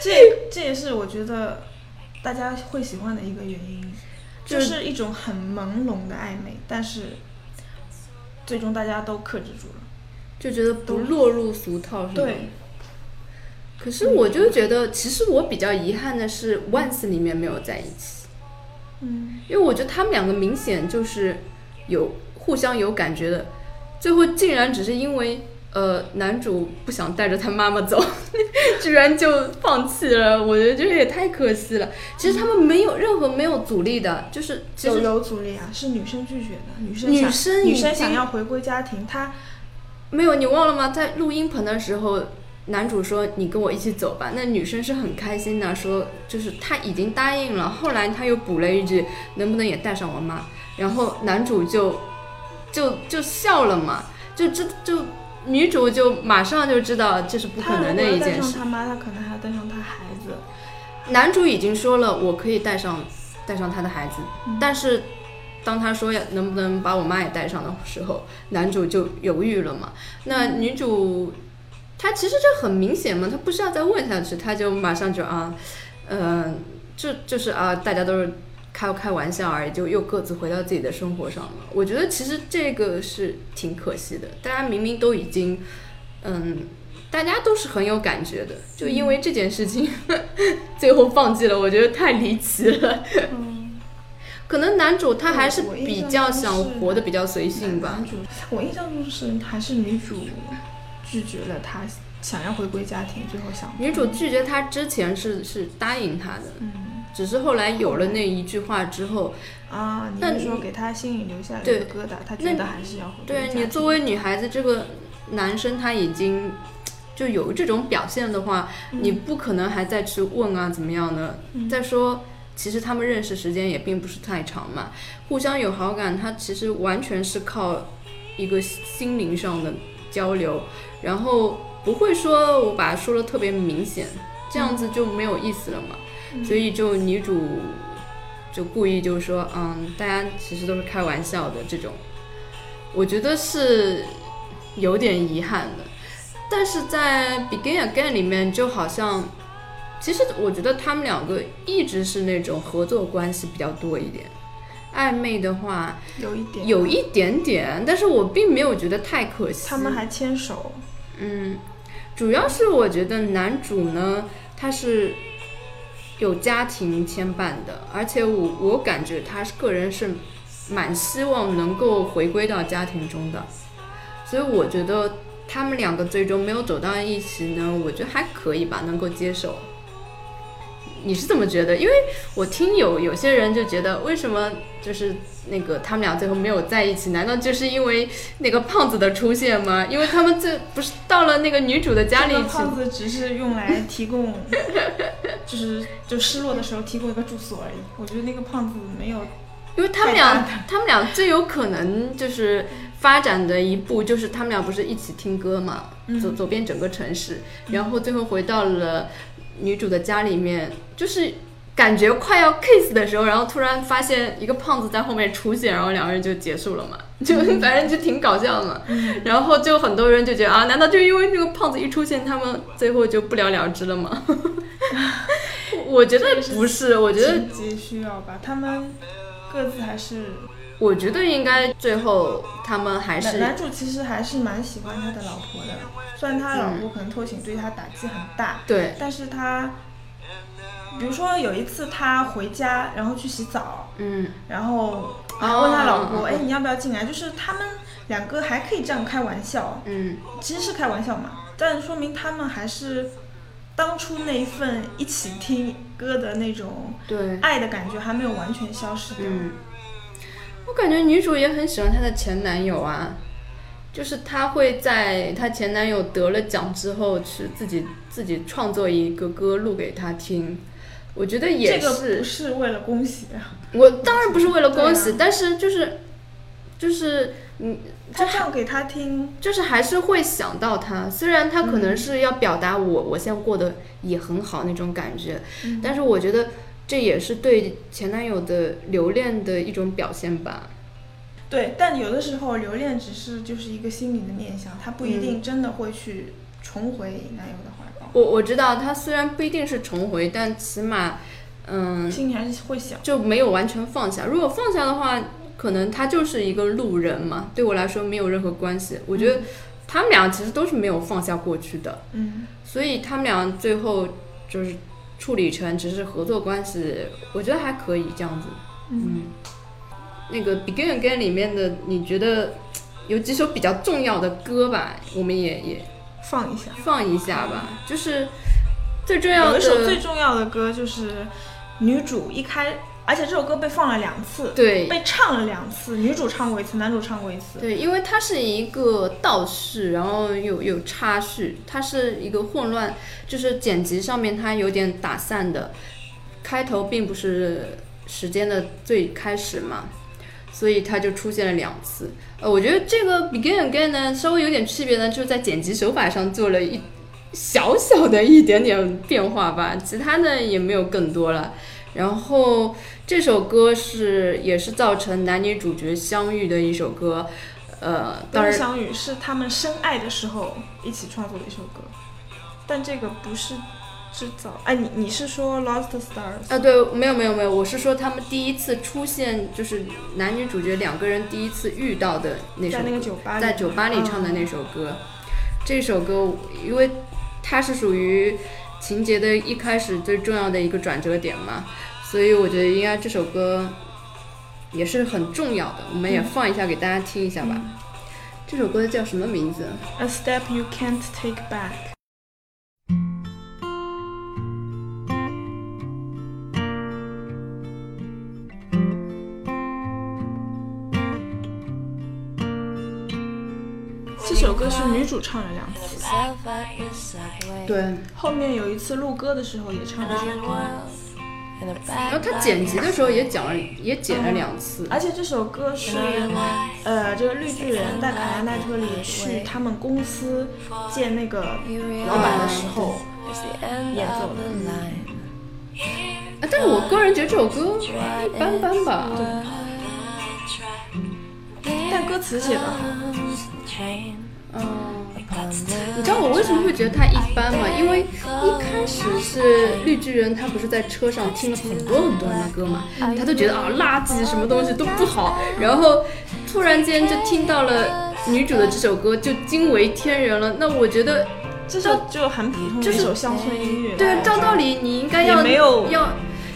这这也是我觉得大家会喜欢的一个原因，就是一种很朦胧的暧昧，但是最终大家都克制住了，就觉得不落入俗套，是吗？对。可是我就觉得，其实我比较遗憾的是，Once 里面没有在一起，嗯，因为我觉得他们两个明显就是有互相有感觉的。最后竟然只是因为，呃，男主不想带着他妈妈走，[laughs] 居然就放弃了。我觉得这也太可惜了。其实他们没有任何没有阻力的，就是有有阻力啊，是女生拒绝的。女生女生女生想要回归家庭，她没有你忘了吗？在录音棚的时候，男主说你跟我一起走吧，那女生是很开心的，说就是他已经答应了。后来他又补了一句，能不能也带上我妈？然后男主就。就就笑了嘛，就这就女主就马上就知道这是不可能的一件事。他妈，她可能还要带上她孩子。男主已经说了，我可以带上带上他的孩子，但是当他说要能不能把我妈也带上的时候，男主就犹豫了嘛。那女主她其实这很明显嘛，她不需要再问下去，她就马上就啊，嗯，就就是啊，大家都是。开开玩笑而已，就又各自回到自己的生活上了。我觉得其实这个是挺可惜的。大家明明都已经，嗯，大家都是很有感觉的，就因为这件事情，[laughs] 最后放弃了。我觉得太离奇了。嗯，可能男主他还是比较想活得比较随性吧。男主，我印象中是还是女主拒绝了他想要回归家庭，最后想女主拒绝他之前是是答应他的。嗯。只是后来有了那一句话之后，啊，你是说给他心里留下了一个疙瘩，他觉得还是要回对你作为女孩子，这个男生他已经就有这种表现的话，你不可能还再去问啊，怎么样呢？再说，其实他们认识时间也并不是太长嘛，互相有好感，他其实完全是靠一个心灵上的交流，然后不会说我把它说的特别明显，这样子就没有意思了嘛。所以就女主就故意就是说，嗯，大家其实都是开玩笑的这种，我觉得是有点遗憾的。但是在《Begin Again》里面，就好像其实我觉得他们两个一直是那种合作关系比较多一点，暧昧的话有一点，有一点点，但是我并没有觉得太可惜。他们还牵手，嗯，主要是我觉得男主呢，他是。有家庭牵绊的，而且我我感觉他个人是蛮希望能够回归到家庭中的，所以我觉得他们两个最终没有走到一起呢，我觉得还可以吧，能够接受。你是怎么觉得？因为我听有有些人就觉得，为什么就是那个他们俩最后没有在一起？难道就是因为那个胖子的出现吗？因为他们这不是到了那个女主的家里去，胖子只是用来提供，就是就失落的时候提供一个住所而已。我觉得那个胖子没有，因为他们俩他们俩最有可能就是发展的一步，就是他们俩不是一起听歌嘛，走走遍整个城市，然后最后回到了。女主的家里面，就是感觉快要 kiss 的时候，然后突然发现一个胖子在后面出现，然后两个人就结束了嘛，[laughs] 就反正就挺搞笑的嘛。然后就很多人就觉得啊，难道就因为那个胖子一出现，他们最后就不了了之了吗？[laughs] [laughs] 我觉得不是，我觉得急需要吧，他们各自还是。我觉得应该最后他们还是男主其实还是蛮喜欢他的老婆的，虽然他老婆可能偷情对他打击很大，对，但是他，比如说有一次他回家然后去洗澡，嗯，然后问他老婆，哎，你要不要进来？就是他们两个还可以这样开玩笑，嗯，其实是开玩笑嘛，但说明他们还是当初那一份一起听歌的那种对爱的感觉还没有完全消失掉。我感觉女主也很喜欢她的前男友啊，就是她会在她前男友得了奖之后，去自己自己创作一个歌录给他听。我觉得也是，不是为了恭喜啊。我当然不是为了恭喜，但是就是就是嗯，他唱给他听，就是还是会想到他。虽然他可能是要表达我我现在过得也很好那种感觉，但是我觉得。这也是对前男友的留恋的一种表现吧。对，但有的时候留恋只是就是一个心理的念想，他不一定真的会去重回男友的怀抱。我我知道，他虽然不一定是重回，但起码，嗯，心里还是会想，就没有完全放下。如果放下的话，可能他就是一个路人嘛，对我来说没有任何关系。我觉得他们俩其实都是没有放下过去的。嗯，所以他们俩最后就是。处理成只是合作关系，我觉得还可以这样子。嗯，那个《Begin Again》里面的，你觉得有几首比较重要的歌吧？我们也也放一下，放一下吧。就是最重要的，有一首最重要的歌就是女主一开。而且这首歌被放了两次，对，被唱了两次，女主唱过一次，男主唱过一次。对，因为它是一个倒叙，然后有有插叙，它是一个混乱，就是剪辑上面它有点打散的，开头并不是时间的最开始嘛，所以它就出现了两次。呃，我觉得这个 Begin Again 呢，稍微有点区别呢，就是在剪辑手法上做了一小小的一点点变化吧，其他的也没有更多了。然后这首歌是也是造成男女主角相遇的一首歌，呃，当然相遇是他们深爱的时候一起创作的一首歌，但这个不是制造。哎，你你是说 Lost Stars？啊，对，没有没有没有，我是说他们第一次出现，就是男女主角两个人第一次遇到的那首，在那个酒吧，在酒吧里唱的那首歌。这首歌因为它是属于情节的一开始最重要的一个转折点嘛。所以我觉得应该这首歌也是很重要的，我们也放一下给大家听一下吧。这首歌叫什么名字？A step you can't take back。这首歌是女主唱了两次，对，后面有一次录歌的时候也唱了这首歌。然后他剪辑的时候也讲了，也剪了两次。而且这首歌是，呃，这个绿巨人带卡拉奈特里去他们公司见那个老板的时候演奏的。啊，但是我个人觉得这首歌一般般吧。但歌词写的好。嗯。你知道我为什么会觉得它一般吗？因为一开始是绿巨人，他不是在车上听了很多很多人的歌嘛，他都觉得啊垃圾什么东西都不好，然后突然间就听到了女主的这首歌，就惊为天人了。那我觉得这首就很普通的一首乡村音乐。对，照道理你应该要要。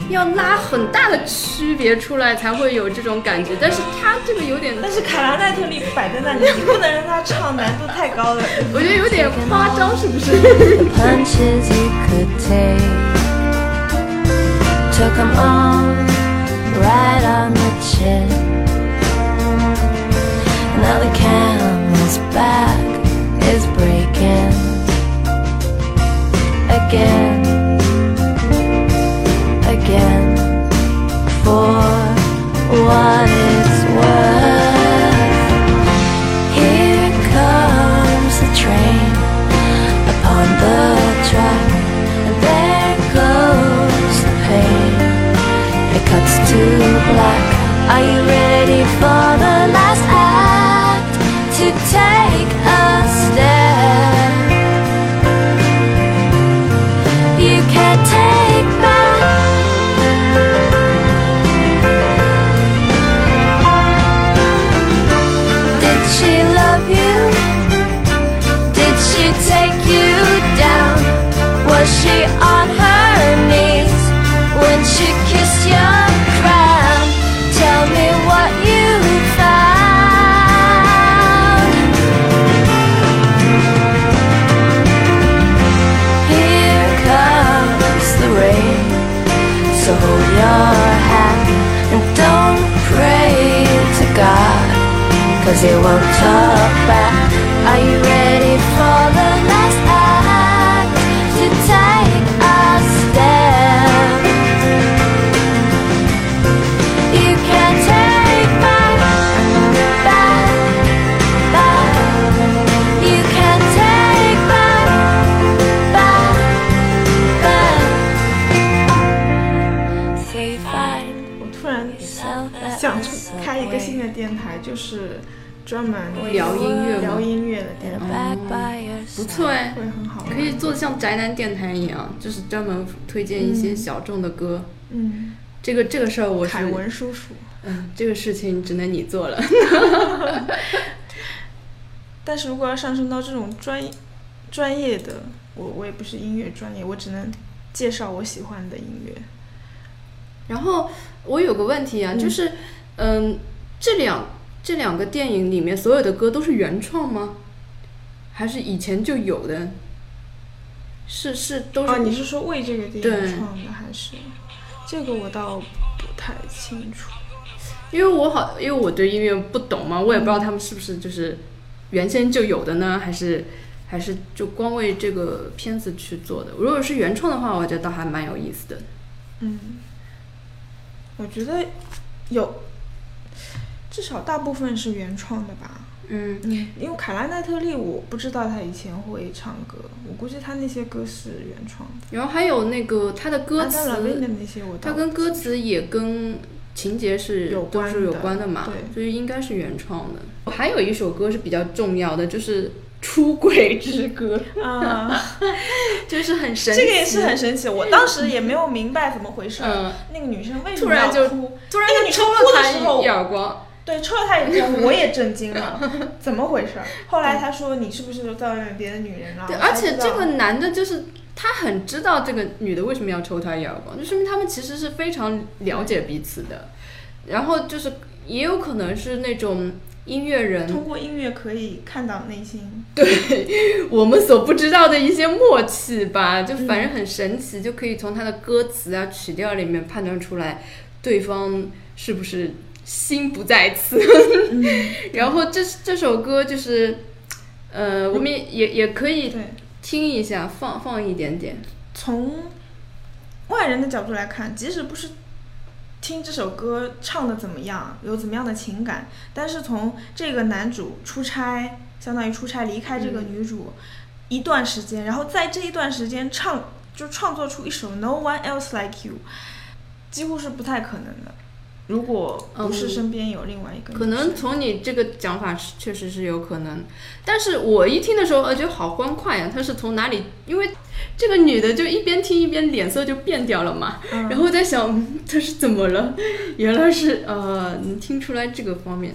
要拉很大的区别出来才会有这种感觉，但是他这个有点，但是卡拉奈特利摆在那里，你不能让他唱，难度太高了，我觉得有点夸张，是不是？what it's worth. Here comes the train upon the track, and there goes the pain. It cuts to black. Are you ready 推荐一些小众的歌。嗯，这个这个事儿我是凯文叔叔。嗯，这个事情只能你做了。[laughs] 但是如果要上升到这种专专业的，我我也不是音乐专业，我只能介绍我喜欢的音乐。然后我有个问题啊，就是嗯，这两。这两个电影里面所有的歌都是原创吗？还是以前就有的？是是都是？啊，你是说为这个电影创的还是？这个我倒不太清楚，因为我好，因为我对音乐不懂嘛，我也不知道他们是不是就是原先就有的呢，还是还是就光为这个片子去做的？如果是原创的话，我觉得倒还蛮有意思的。嗯，我觉得有。至少大部分是原创的吧。嗯嗯，因为凯拉奈特利，我不知道他以前会唱歌，我估计他那些歌是原创的。然后还有那个他的歌词，他跟歌词也跟情节是都是有关的嘛，所以应该是原创的。还有一首歌是比较重要的，就是《出轨之歌》啊，[laughs] 就是很神奇。这个也是很神奇，我当时也没有明白怎么回事。嗯，那个女生为什么要哭？突然那个女生哭的时候，一耳光。对，抽了他一下，[laughs] 我也震惊了，怎么回事？后来他说：“你是不是在外面别的女人了？”对，而且这个男的，就是他很知道这个女的为什么要抽他一耳光，就说明他们其实是非常了解彼此的。然后就是也有可能是那种音乐人，通过音乐可以看到内心，对我们所不知道的一些默契吧，就反正很神奇，就可以从他的歌词啊曲调里面判断出来对方是不是。心不在此，[laughs] 然后这这首歌就是，呃，我们也也也可以听一下，放放一点点。从外人的角度来看，即使不是听这首歌唱的怎么样，有怎么样的情感，但是从这个男主出差，相当于出差离开这个女主一段时间，然后在这一段时间唱就创作出一首《No One Else Like You》，几乎是不太可能的。如果不是身边有另外一个，可能从你这个讲法是确实是有可能，但是我一听的时候，呃，觉得好欢快呀。他是从哪里？因为这个女的就一边听一边脸色就变掉了嘛。然后在想她是怎么了？原来是呃，能听出来这个方面。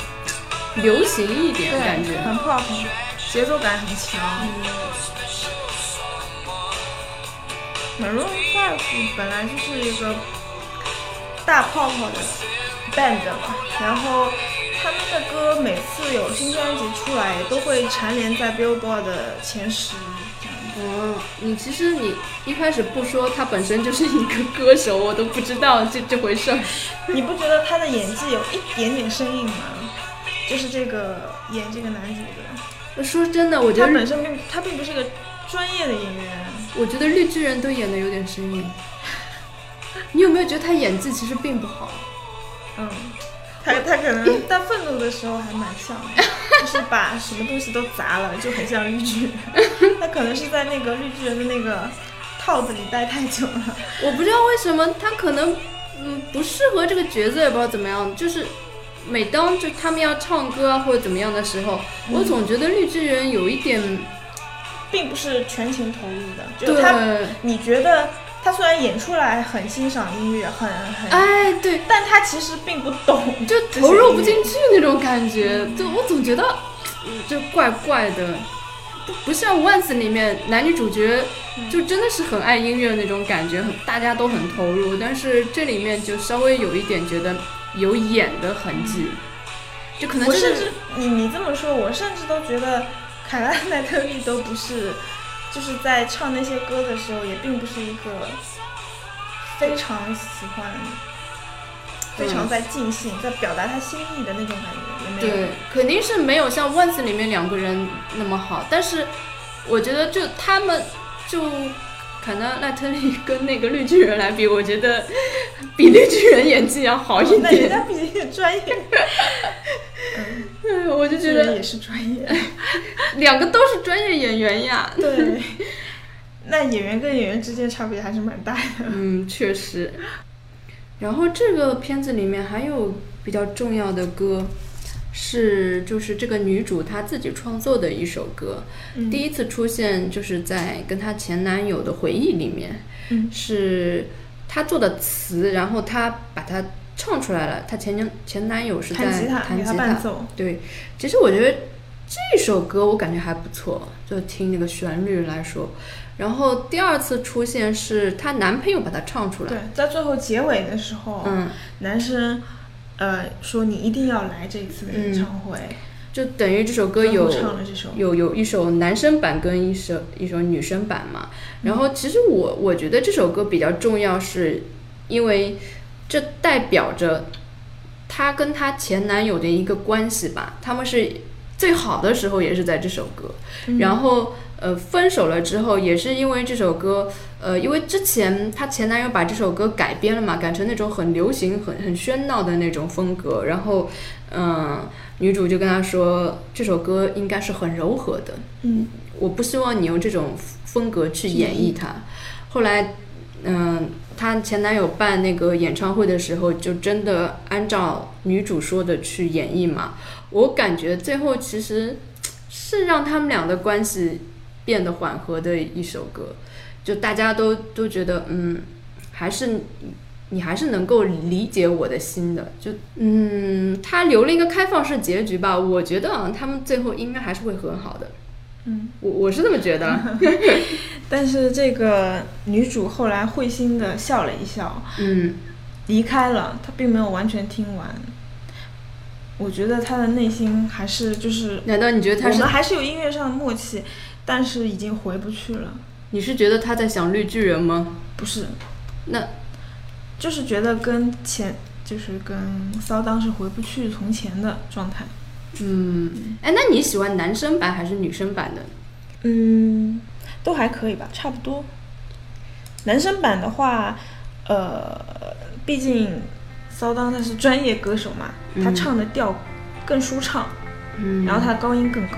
流行一点，感觉很 pop，节奏感很强。Maroon Five 本来就是一个。大泡泡的 band 嘛，然后他们的歌每次有新专辑出来，都会蝉联在 Billboard 的前十。哦，你其实你一开始不说他本身就是一个歌手，我都不知道这这回事儿。你不觉得他的演技有一点点生硬吗？就是这个演这个男主的。说真的，我觉得他本身并他并不是个专业的演员。我觉得绿巨人都演的有点生硬。你有没有觉得他演技其实并不好？嗯，他他可能在愤怒的时候还蛮像的，就是把什么东西都砸了，就很像绿巨人。他可能是在那个绿巨人的那个套子里待太久了。[laughs] 我不知道为什么他可能嗯不适合这个角色，也不知道怎么样。就是每当就他们要唱歌啊或者怎么样的时候，我总觉得绿巨人有一点，并不是全情投入的。就他，你觉得？他虽然演出来很欣赏音乐，很很哎对，但他其实并不懂，就投入不进去那种感觉。就我总觉得，就怪怪的，不不像《Once》里面男女主角就真的是很爱音乐那种感觉，很大家都很投入。但是这里面就稍微有一点觉得有演的痕迹，就可能我甚至你你这么说，我甚至都觉得凯拉奈特利都不是。就是在唱那些歌的时候，也并不是一个非常喜欢、非常在尽兴、在表达他心意的那种感觉，对，肯定是没有像《Once》里面两个人那么好。但是我觉得，就他们就坎纳赖特利跟那个绿巨人来比，我觉得 [laughs] 比绿巨人演技要好一点。那人家比较专业。嗯，[laughs] 我就觉得也是专业，[laughs] 两个都是专业演员呀。对。那演员跟演员之间差别还是蛮大的。嗯，确实。然后这个片子里面还有比较重要的歌，是就是这个女主她自己创作的一首歌，第一次出现就是在跟她前男友的回忆里面，是她做的词，然后她把它唱出来了。她前前前男友是在弹吉他，对。其实我觉得这首歌我感觉还不错，就听那个旋律来说。然后第二次出现是她男朋友把她唱出来。对，在最后结尾的时候，嗯，男生，呃，说你一定要来这一次的演唱会，就等于这首歌有有有一首男生版跟一首一首女生版嘛。然后其实我我觉得这首歌比较重要，是因为这代表着她跟她前男友的一个关系吧。他们是最好的时候也是在这首歌，然后。呃，分手了之后也是因为这首歌，呃，因为之前她前男友把这首歌改编了嘛，改成那种很流行、很很喧闹的那种风格，然后，嗯，女主就跟他说这首歌应该是很柔和的，嗯，我不希望你用这种风格去演绎它。后来，嗯，她前男友办那个演唱会的时候，就真的按照女主说的去演绎嘛。我感觉最后其实是让他们俩的关系。变得缓和的一首歌，就大家都都觉得，嗯，还是你还是能够理解我的心的，就嗯，他留了一个开放式结局吧。我觉得啊，他们最后应该还是会和好的。嗯，我我是这么觉得。[laughs] 但是这个女主后来会心的笑了一笑，嗯，离开了，她并没有完全听完。我觉得她的内心还是就是，难道你觉得她是？我们还是有音乐上的默契。但是已经回不去了。你是觉得他在想绿巨人吗？不是，那，就是觉得跟前，就是跟骚当是回不去从前的状态。嗯，哎，那你喜欢男生版还是女生版的？嗯，都还可以吧，差不多。男生版的话，呃，毕竟骚当他是专业歌手嘛，他唱的调更舒畅，嗯，然后他的高音更高。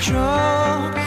就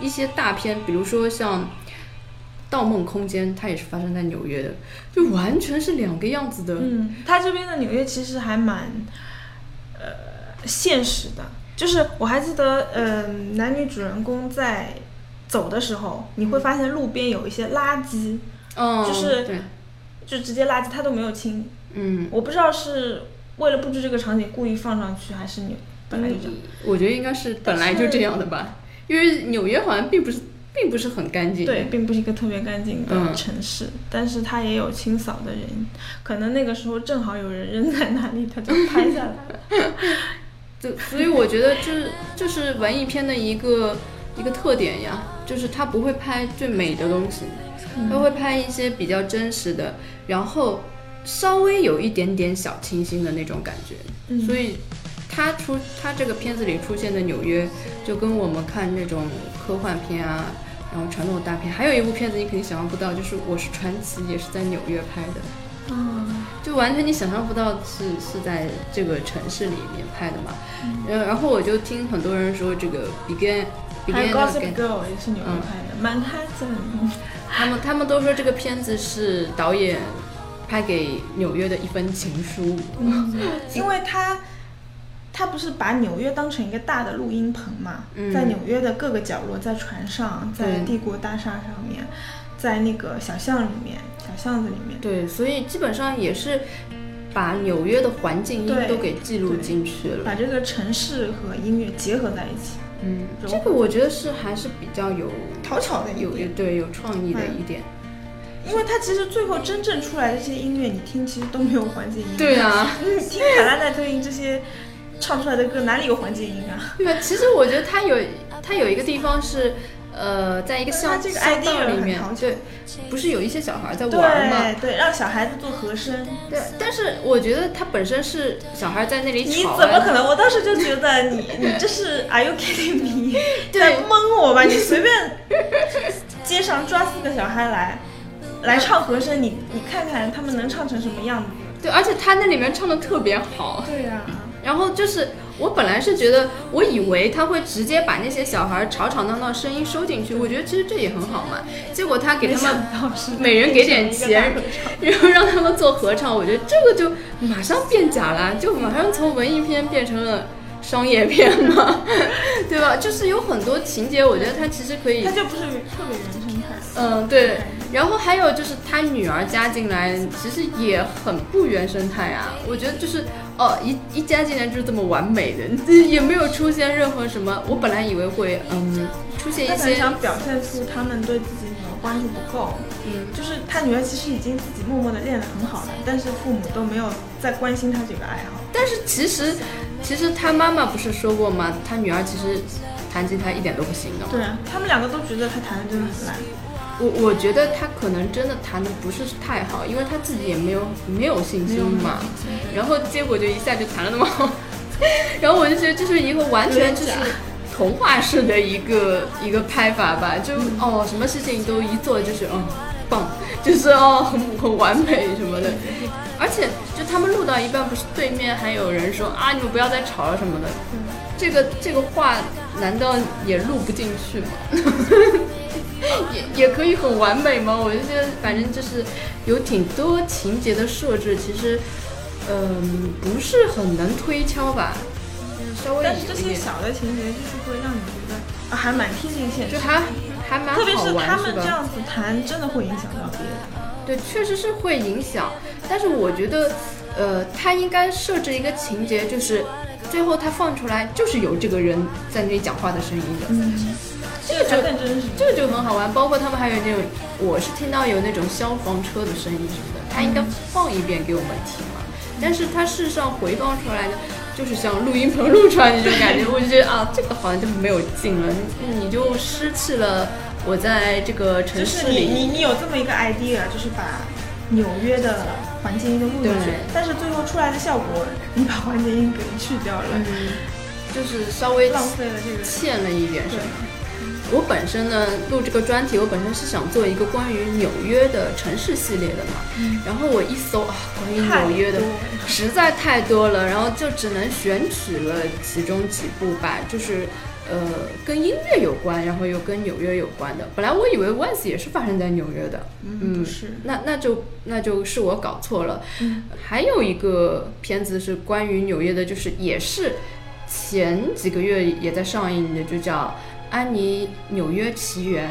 一些大片，比如说像《盗梦空间》，它也是发生在纽约的，就完全是两个样子的。嗯，它这边的纽约其实还蛮呃现实的，就是我还记得，嗯，男女主人公在走的时候，你会发现路边有一些垃圾，嗯，就是就直接垃圾他都没有清。嗯，我不知道是为了布置这个场景故意放上去，还是你本来就这样。我觉得应该是本来就这样的吧。因为纽约好像并不是，并不是很干净。对，并不是一个特别干净的城市，但是它也有清扫的人。可能那个时候正好有人扔在那里，他就 [laughs] 拍下来了。就所以我觉得，就是就是文艺片的一个一个特点呀，就是他不会拍最美的东西，他会拍一些比较真实的，然后稍微有一点点小清新的那种感觉。所以。他出他这个片子里出现的纽约，就跟我们看那种科幻片啊，然后传统大片，还有一部片子你肯定想象不到，就是《我是传奇》，也是在纽约拍的。嗯，就完全你想象不到是是在这个城市里面拍的嘛。嗯然后我就听很多人说这个《Begin》，还有《Gossip Girl》也是纽约拍的，曼哈顿。他们他们都说这个片子是导演拍给纽约的一封情书，[laughs] 因为他。他不是把纽约当成一个大的录音棚嘛？在纽约的各个角落，在船上，在帝国大厦上面，在那个小巷里面、小巷子里面。对，所以基本上也是把纽约的环境音都给记录进去了，把这个城市和音乐结合在一起。嗯，这个我觉得是还是比较有讨巧的，有对有创意的一点。因为它其实最后真正出来的这些音乐，你听其实都没有环境音。对啊，[laughs] 你听卡拉奈特音这些。唱出来的歌哪里有环境音啊？对啊，其实我觉得他有他有一个地方是，呃，在一个乡乡道里面，对，不是有一些小孩在玩吗？对，让小孩子做和声。对，但是我觉得他本身是小孩在那里吵。你怎么可能？我当时就觉得你你这是 Are you kidding me？[laughs] 在蒙我吧？你随便街上抓四个小孩来来唱和声，你你看看他们能唱成什么样子？对，而且他那里面唱的特别好。对呀。然后就是我本来是觉得，我以为他会直接把那些小孩吵吵闹闹声音收进去，我觉得其实这也很好嘛。结果他给他们每人给点钱，然后 [laughs] 让他们做合唱，我觉得这个就马上变假了，就马上从文艺片变成了商业片嘛，[laughs] 对吧？就是有很多情节，我觉得他其实可以，他就不是特别原生态。嗯，对。然后还有就是他女儿加进来，其实也很不原生态啊。我觉得就是哦，一一加进来就是这么完美的，[laughs] 也没有出现任何什么。我本来以为会嗯出现一些，想表现出他们对自己女儿关注不够。嗯，就是他女儿其实已经自己默默的练得很好了，但是父母都没有再关心他这个爱好。但是其实其实他妈妈不是说过吗？他女儿其实弹吉他一点都不行的。对啊，他们两个都觉得他弹的真的很烂。我我觉得他可能真的弹的不是太好，因为他自己也没有没有信心嘛。然后结果就一下就弹了那么好，[laughs] 然后我就觉得这是一个完全就是童话式的一个一个拍法吧，就哦什么事情都一做就是哦棒，就是哦很很完美什么的。而且就他们录到一半，不是对面还有人说啊你们不要再吵了什么的，这个这个话难道也录不进去吗？[laughs] 也也可以很完美吗？我就觉得，反正就是有挺多情节的设置，其实，嗯，不是很能推敲吧。稍微但是这些小的情节就是会让你觉得啊，还蛮贴近现实，就还还蛮特别是他们这样子谈，真的会影响到别人。对，确实是会影响。但是我觉得，呃，他应该设置一个情节，就是最后他放出来就是有这个人在那里讲话的声音的。这个就更真实，这个就很好玩。包括他们还有那种，我是听到有那种消防车的声音什么的，他应该放一遍给我们听嘛。但是他事实上回放出来的，就是像录音棚录出来那种感觉，我就觉得啊，这个好像就没有劲了，你你就失去了我在这个城市里。你你有这么一个 idea，就是把纽约的环境音都录进去，但是最后出来的效果，你把环境音给去掉了，就是稍微浪费了这个，欠了一点什么。我本身呢录这个专题，我本身是想做一个关于纽约的城市系列的嘛。然后我一搜啊，关于纽约的实在太多了，然后就只能选取了其中几部吧，就是呃跟音乐有关，然后又跟纽约有关的。本来我以为 Once 也是发生在纽约的，嗯，是，那那就那就是我搞错了。还有一个片子是关于纽约的，就是也是前几个月也在上映的，就叫。安妮纽约奇缘，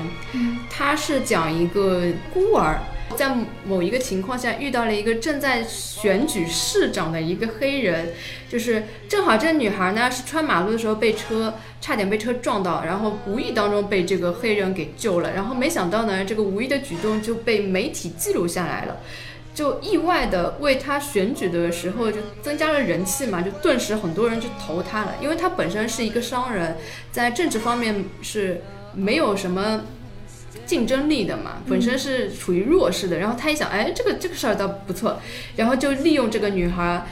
它是讲一个孤儿在某一个情况下遇到了一个正在选举市长的一个黑人，就是正好这个女孩呢是穿马路的时候被车差点被车撞到，然后无意当中被这个黑人给救了，然后没想到呢这个无意的举动就被媒体记录下来了。就意外的为他选举的时候就增加了人气嘛，就顿时很多人就投他了，因为他本身是一个商人，在政治方面是没有什么竞争力的嘛，本身是处于弱势的。然后他一想，哎，这个这个事儿倒不错，然后就利用这个女孩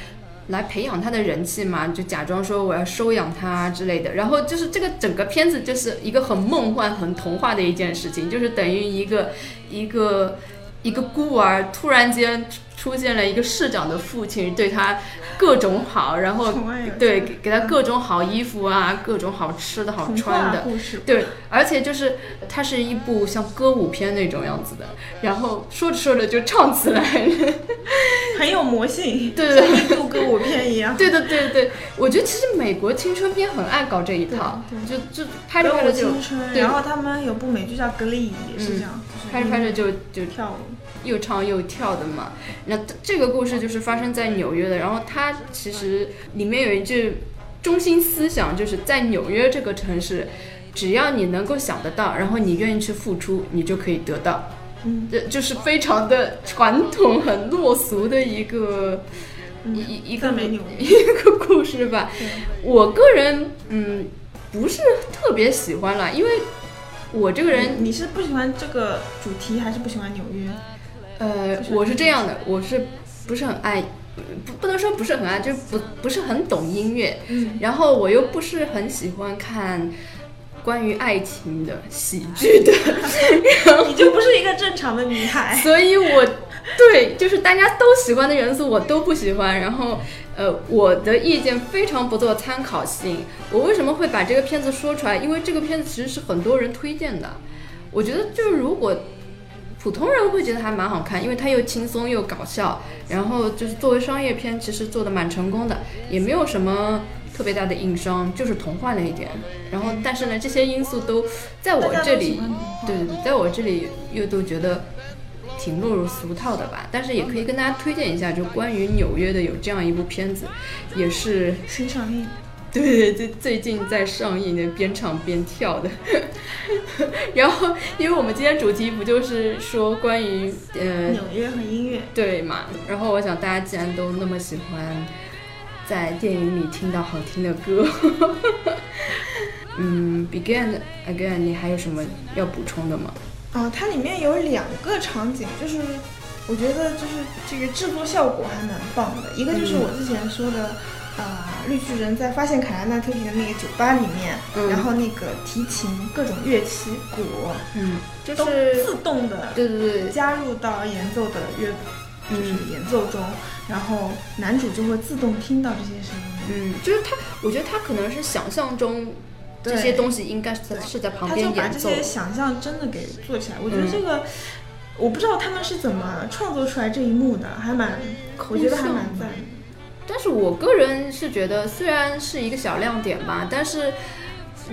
来培养他的人气嘛，就假装说我要收养她之类的。然后就是这个整个片子就是一个很梦幻、很童话的一件事情，就是等于一个一个。一个孤儿突然间出现了一个市长的父亲，对他各种好，然后对给给他各种好衣服啊，各种好吃的好穿的，对，而且就是它是一部像歌舞片那种样子的，然后说着说着就唱起来了，[laughs] 很有魔性，对对，印度歌舞片一样，对对对对，我觉得其实美国青春片很爱搞这一套，就就拍着拍着就，然后他们有部美剧叫《格力》，也是这样，拍着拍着就就跳舞。又唱又跳的嘛，那这个故事就是发生在纽约的。然后它其实里面有一句中心思想，就是在纽约这个城市，只要你能够想得到，然后你愿意去付出，你就可以得到。嗯，这就是非常的传统、很落俗的一个一一个 [laughs] 一个故事吧。我个人嗯不是特别喜欢了，因为我这个人，你是不喜欢这个主题，还是不喜欢纽约？呃，我是这样的，我是不是很爱，不不能说不是很爱，就是不不是很懂音乐，嗯，然后我又不是很喜欢看关于爱情的喜剧的，[laughs] 你就不是一个正常的女孩，所以我对就是大家都喜欢的元素我都不喜欢，然后呃，我的意见非常不做参考性。我为什么会把这个片子说出来？因为这个片子其实是很多人推荐的，我觉得就是如果。普通人会觉得还蛮好看，因为它又轻松又搞笑，然后就是作为商业片，其实做的蛮成功的，也没有什么特别大的硬伤，就是童话了一点。然后，但是呢，这些因素都在我这里，对对对，在我这里又都觉得挺落入俗套的吧。但是也可以跟大家推荐一下，就关于纽约的有这样一部片子，也是新上映。[laughs] 对对，最最近在上映的，边唱边跳的。[laughs] 然后，因为我们今天主题不就是说关于呃纽约和音乐，对嘛？然后我想大家既然都那么喜欢在电影里听到好听的歌，[laughs] 嗯，Begin Again，你还有什么要补充的吗？哦，它里面有两个场景，就是我觉得就是这个制作效果还蛮棒的。一个就是我之前说的。啊，绿巨人在发现凯拉纳特皮的那个酒吧里面，然后那个提琴各种乐器鼓，嗯，就是自动的，对对对，加入到演奏的乐，就是演奏中，然后男主就会自动听到这些声音。嗯，就是他，我觉得他可能是想象中这些东西应该是在是在旁边演奏，他就把这些想象真的给做起来。我觉得这个，我不知道他们是怎么创作出来这一幕的，还蛮，我觉得还蛮赞。但是我个人是觉得，虽然是一个小亮点吧，但是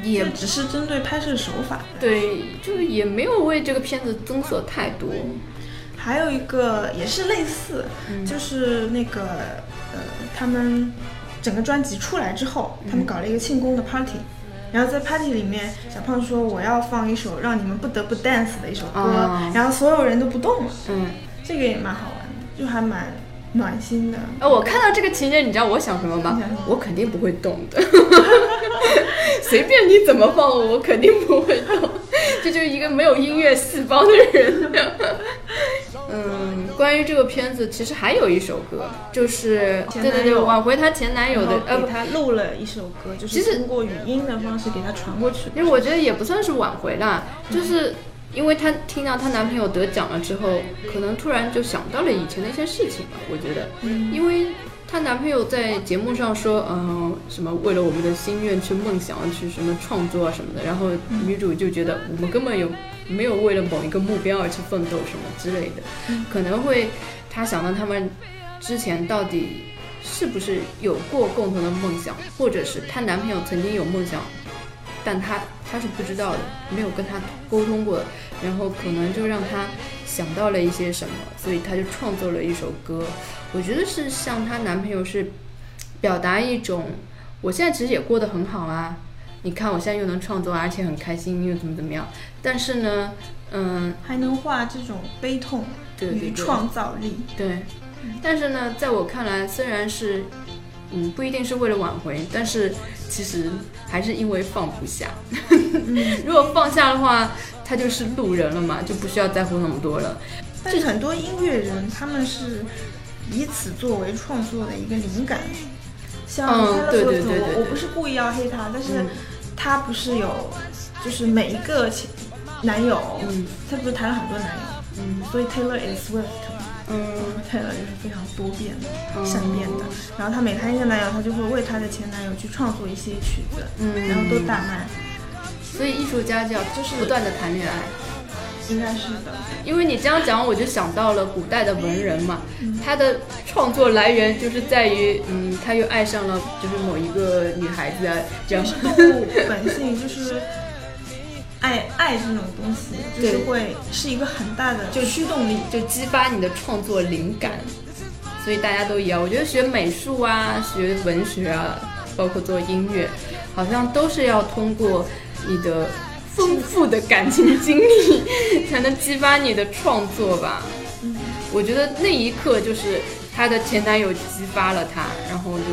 也只是针对拍摄手法，对，就是也没有为这个片子增色太多。还有一个也是类似，就是那个呃，他们整个专辑出来之后，他们搞了一个庆功的 party，然后在 party 里面，小胖说我要放一首让你们不得不 dance 的一首歌，然后所有人都不动了，嗯，这个也蛮好玩的，就还蛮。暖心的，呃，我看到这个情节，你知道我想什么吗？我肯定不会动的，[laughs] 随便你怎么放，我肯定不会动。这就是一个没有音乐细胞的人。嗯。关于这个片子，其实还有一首歌，就是对对对，挽回她前男友的，呃，给她录了一首歌，就是通过语音的方式给她传过去。因为我觉得也不算是挽回啦，就是因为她听到她男朋友得奖了之后，可能突然就想到了以前的一些事情吧。我觉得，因为她男朋友在节目上说，嗯，什么为了我们的心愿去梦想去什么创作啊什么的，然后女主就觉得我们根本有。没有为了某一个目标而去奋斗什么之类的，可能会他想到他们之前到底是不是有过共同的梦想，或者是她男朋友曾经有梦想，但她她是不知道的，没有跟他沟通过，然后可能就让她想到了一些什么，所以她就创作了一首歌。我觉得是向她男朋友是表达一种，我现在其实也过得很好啊。你看，我现在又能创作，而且很开心，又怎么怎么样？但是呢，嗯，还能画这种悲痛与创造力。对，但是呢，在我看来，虽然是，嗯，不一定是为了挽回，但是其实还是因为放不下。[laughs] 如果放下的话，他就是路人了嘛，就不需要在乎那么多了。但是很多音乐人，他们是以此作为创作的一个灵感。像他的说我我不是故意要黑他，但是。他不是有，就是每一个前男友，嗯，她不是谈了很多男友，嗯，所以 Taylor is Swift，嗯，Taylor 就是非常多变的、善变的。然后她每谈一个男友，她就会为她的前男友去创作一些曲子，嗯，然后都大卖。所以艺术家就要就是不断的谈恋爱。应该是的，因为你这样讲，我就想到了古代的文人嘛，他的创作来源就是在于，嗯，他又爱上了就是某一个女孩子啊，这样。是动物本性，就是爱爱这种东西，就是会是一个很大的就驱动力，就激发你的创作灵感。所以大家都一样，我觉得学美术啊，学文学啊，包括做音乐，好像都是要通过你的。丰富的感情经历才能激发你的创作吧。嗯，我觉得那一刻就是她的前男友激发了她，然后就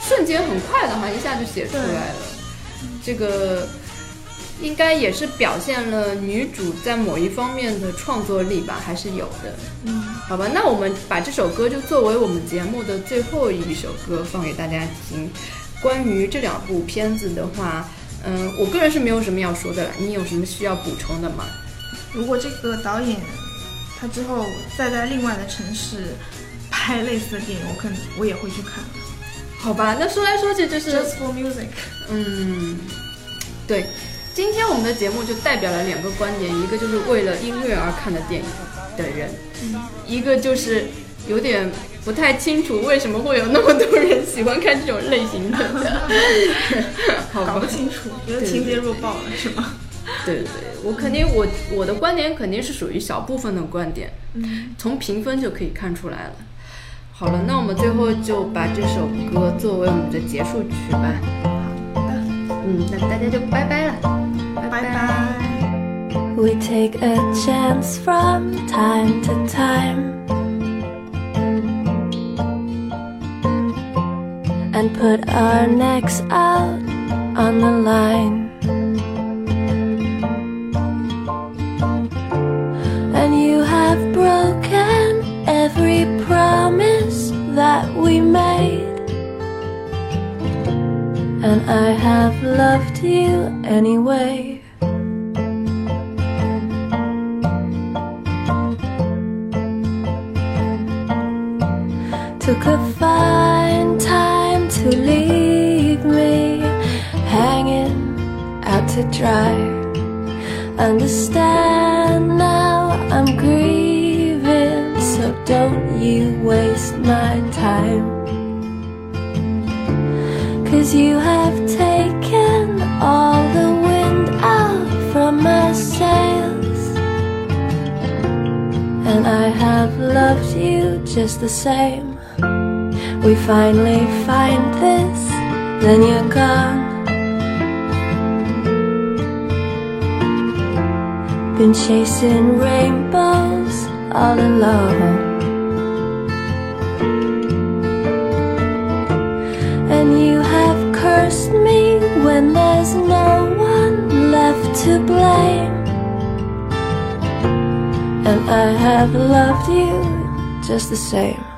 瞬间很快的，好像一下就写出来了。这个应该也是表现了女主在某一方面的创作力吧，还是有的。嗯，好吧，那我们把这首歌就作为我们节目的最后一首歌放给大家听。关于这两部片子的话。嗯，我个人是没有什么要说的了。你有什么需要补充的吗？如果这个导演他之后再在另外的城市拍类似的电影，我可能我也会去看。好吧，那说来说去就是 Just for music。嗯，对，今天我们的节目就代表了两个观点，一个就是为了音乐而看的电影的人，一个就是有点。不太清楚为什么会有那么多人喜欢看这种类型的，[laughs] 搞不清楚，觉得情节弱爆了是吗？对对对，我肯定我我的观点肯定是属于小部分的观点，从评分就可以看出来了。好了，那我们最后就把这首歌作为我们的结束曲吧。好的，嗯，那大家就拜拜了，拜拜。We take a chance from time to time. And put our necks out on the line. And you have broken every promise that we made. And I have loved you anyway. To dry. Understand now I'm grieving, so don't you waste my time. Cause you have taken all the wind out from my sails. And I have loved you just the same we finally find this, then you're gone. Been chasing rainbows all alone. And you have cursed me when there's no one left to blame. And I have loved you just the same.